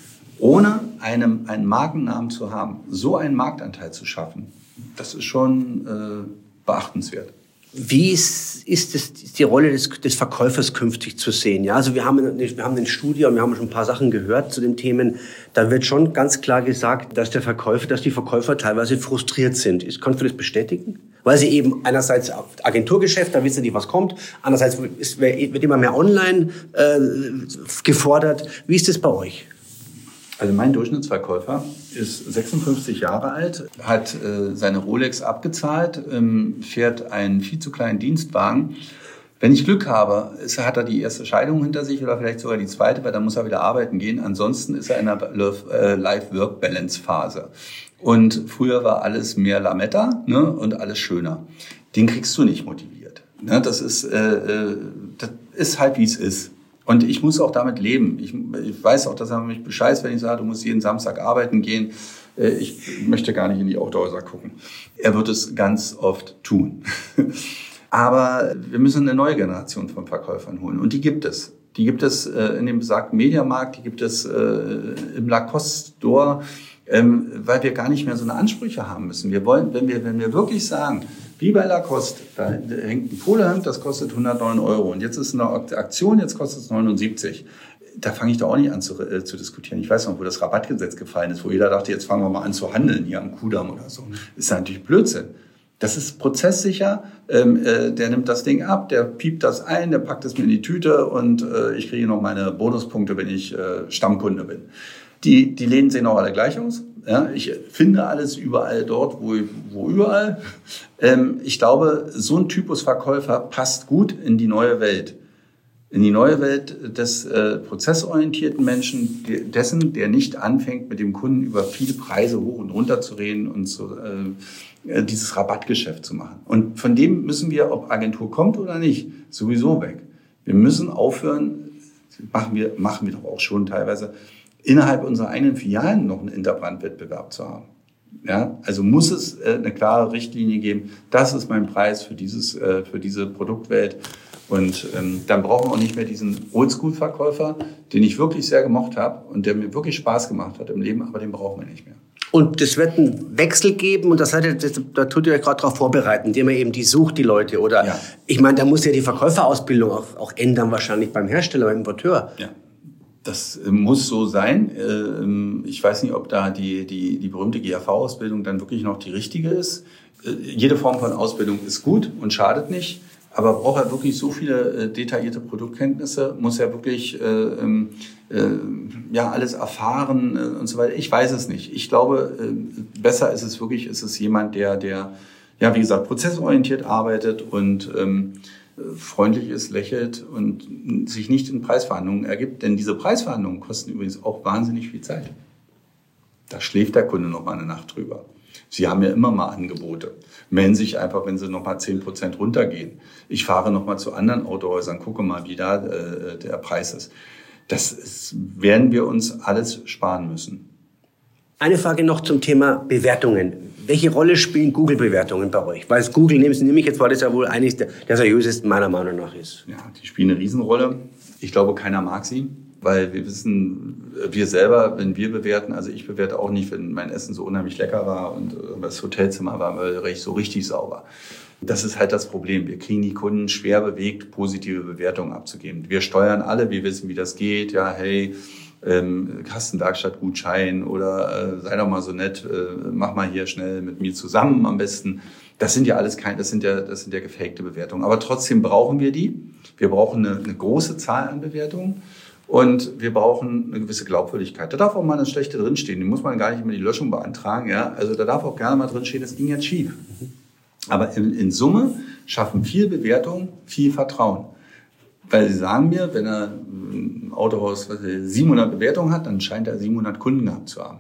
Ohne einen, einen Markennamen zu haben, so einen Marktanteil zu schaffen, das ist schon äh, beachtenswert. Wie ist, ist, das, ist die Rolle des, des Verkäufers künftig zu sehen? Ja, also wir haben, wir haben eine Studie und wir haben schon ein paar Sachen gehört zu den Themen. Da wird schon ganz klar gesagt, dass der Verkäufer, dass die Verkäufer teilweise frustriert sind. Ist, kannst du das bestätigen? Weil sie eben einerseits Agenturgeschäft, da wissen die, was kommt. Andererseits wird immer mehr online äh, gefordert. Wie ist das bei euch? Also mein Durchschnittsverkäufer ist 56 Jahre alt, hat äh, seine Rolex abgezahlt, ähm, fährt einen viel zu kleinen Dienstwagen. Wenn ich Glück habe, ist, hat er die erste Scheidung hinter sich oder vielleicht sogar die zweite, weil dann muss er wieder arbeiten gehen. Ansonsten ist er in einer äh, Life-Work-Balance-Phase. Und früher war alles mehr Lametta ne, und alles schöner. Den kriegst du nicht motiviert. Ne, das, ist, äh, äh das ist halt, wie es ist. Und ich muss auch damit leben. Ich, ich weiß auch, dass er mich bescheißt, wenn ich sage, du musst jeden Samstag arbeiten gehen. Äh, ich möchte gar nicht in die Autohäuser gucken. Er wird es ganz oft tun. Aber wir müssen eine neue Generation von Verkäufern holen. Und die gibt es. Die gibt es äh, in dem besagten Mediamarkt, die gibt es äh, im Lacoste Store, ähm, weil wir gar nicht mehr so eine Ansprüche haben müssen. Wir wollen, wenn wir, wenn wir wirklich sagen, wie bei Lacoste. Da hängt ein Polohemd, das kostet 109 Euro. Und jetzt ist eine Aktion, jetzt kostet es 79. Da fange ich doch auch nicht an zu, äh, zu, diskutieren. Ich weiß noch, wo das Rabattgesetz gefallen ist, wo jeder dachte, jetzt fangen wir mal an zu handeln hier am Kudamm oder so. Ist natürlich Blödsinn. Das ist prozesssicher. Ähm, äh, der nimmt das Ding ab, der piept das ein, der packt es mir in die Tüte und äh, ich kriege noch meine Bonuspunkte, wenn ich äh, Stammkunde bin. Die, die Läden sehen auch alle gleich aus. Ja, ich finde alles überall dort, wo, wo überall. Ähm, ich glaube, so ein Typus Verkäufer passt gut in die neue Welt. In die neue Welt des äh, prozessorientierten Menschen, dessen, der nicht anfängt, mit dem Kunden über viele Preise hoch und runter zu reden und so, äh, äh, dieses Rabattgeschäft zu machen. Und von dem müssen wir, ob Agentur kommt oder nicht, sowieso weg. Wir müssen aufhören, machen wir, machen wir doch auch schon teilweise, innerhalb unserer eigenen Filialen noch einen Interbrandwettbewerb zu haben. Ja, also muss es äh, eine klare Richtlinie geben. Das ist mein Preis für dieses, äh, für diese Produktwelt. Und ähm, dann brauchen wir auch nicht mehr diesen Oldschool-Verkäufer, den ich wirklich sehr gemocht habe und der mir wirklich Spaß gemacht hat im Leben, aber den brauchen wir nicht mehr. Und das wird einen Wechsel geben und das hat, das, da tut ihr euch gerade darauf vorbereiten, indem ihr eben die sucht, die Leute. Oder ja. ich meine, da muss ja die Verkäuferausbildung auch, auch ändern, wahrscheinlich beim Hersteller, beim Importeur. Ja. Das muss so sein. Ähm, ich weiß nicht, ob da die, die, die berühmte GAV-Ausbildung dann wirklich noch die richtige ist. Äh, jede Form von Ausbildung ist gut und schadet nicht. Aber braucht er wirklich so viele äh, detaillierte Produktkenntnisse? Muss er wirklich äh, ähm, äh, ja alles erfahren äh, und so weiter? Ich weiß es nicht. Ich glaube, besser ist es wirklich, ist es jemand, der, der ja wie gesagt prozessorientiert arbeitet und ähm, freundlich ist, lächelt und sich nicht in Preisverhandlungen ergibt. Denn diese Preisverhandlungen kosten übrigens auch wahnsinnig viel Zeit. Da schläft der Kunde noch mal eine Nacht drüber. Sie haben ja immer mal Angebote. Melden sich einfach, wenn Sie noch mal zehn Prozent runtergehen. Ich fahre noch mal zu anderen Autohäusern, gucke mal, wie da äh, der Preis ist. Das ist, werden wir uns alles sparen müssen. Eine Frage noch zum Thema Bewertungen. Welche Rolle spielen Google-Bewertungen bei euch? Weil Google, nehmen Sie nämlich jetzt, weil das ja wohl eines der, der seriösesten meiner Meinung nach ist. Ja, die spielen eine Riesenrolle. Ich glaube, keiner mag sie, weil wir wissen, wir selber, wenn wir bewerten, also ich bewerte auch nicht, wenn mein Essen so unheimlich lecker war und das Hotelzimmer war so richtig sauber. Das ist halt das Problem. Wir kriegen die Kunden schwer bewegt, positive Bewertungen abzugeben. Wir steuern alle, wir wissen, wie das geht. Ja, hey, ähm, Kastenwerkstattgutschein oder äh, sei doch mal so nett, äh, mach mal hier schnell mit mir zusammen am besten. Das sind ja alles kein, das sind ja, das sind ja gefakte Bewertungen. Aber trotzdem brauchen wir die. Wir brauchen eine, eine große Zahl an Bewertungen. Und wir brauchen eine gewisse Glaubwürdigkeit. Da darf auch mal eine schlechte drinstehen. Die muss man gar nicht immer die Löschung beantragen. Ja? Also da darf auch gerne mal drinstehen, das ging jetzt schief. Aber in, in Summe schaffen viel Bewertung, viel Vertrauen. Weil sie sagen mir, wenn er ein Autohaus was 700 Bewertungen hat, dann scheint er 700 Kunden gehabt zu haben.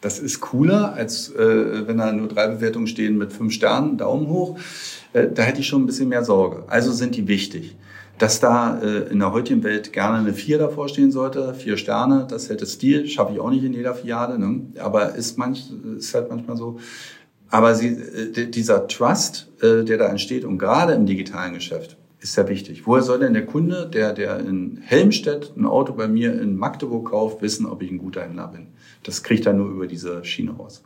Das ist cooler, als äh, wenn da nur drei Bewertungen stehen mit fünf Sternen, Daumen hoch. Äh, da hätte ich schon ein bisschen mehr Sorge. Also sind die wichtig. Dass da äh, in der heutigen Welt gerne eine vier davor stehen sollte, vier Sterne, das hätte Stil, schaffe ich auch nicht in jeder Filiale, ne? aber ist, manch, ist halt manchmal so. Aber sie, äh, dieser Trust, äh, der da entsteht und gerade im digitalen Geschäft, ist sehr wichtig. Woher soll denn der Kunde, der, der in Helmstedt ein Auto bei mir in Magdeburg kauft, wissen, ob ich ein guter Händler bin? Das kriegt er nur über diese Schiene raus.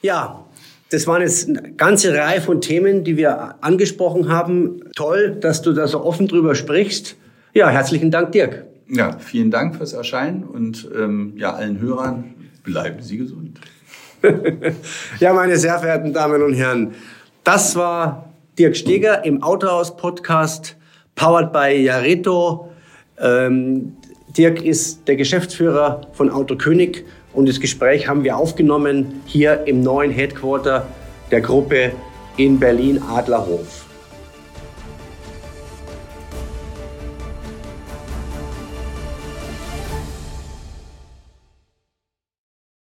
Ja, das waren jetzt eine ganze Reihe von Themen, die wir angesprochen haben. Toll, dass du da so offen drüber sprichst. Ja, herzlichen Dank, Dirk. Ja, vielen Dank fürs Erscheinen und ähm, ja, allen Hörern bleiben Sie gesund. ja, meine sehr verehrten Damen und Herren, das war Dirk Steger im Autohaus-Podcast, powered by Jareto. Ähm, Dirk ist der Geschäftsführer von Auto König und das Gespräch haben wir aufgenommen hier im neuen Headquarter der Gruppe in Berlin-Adlerhof.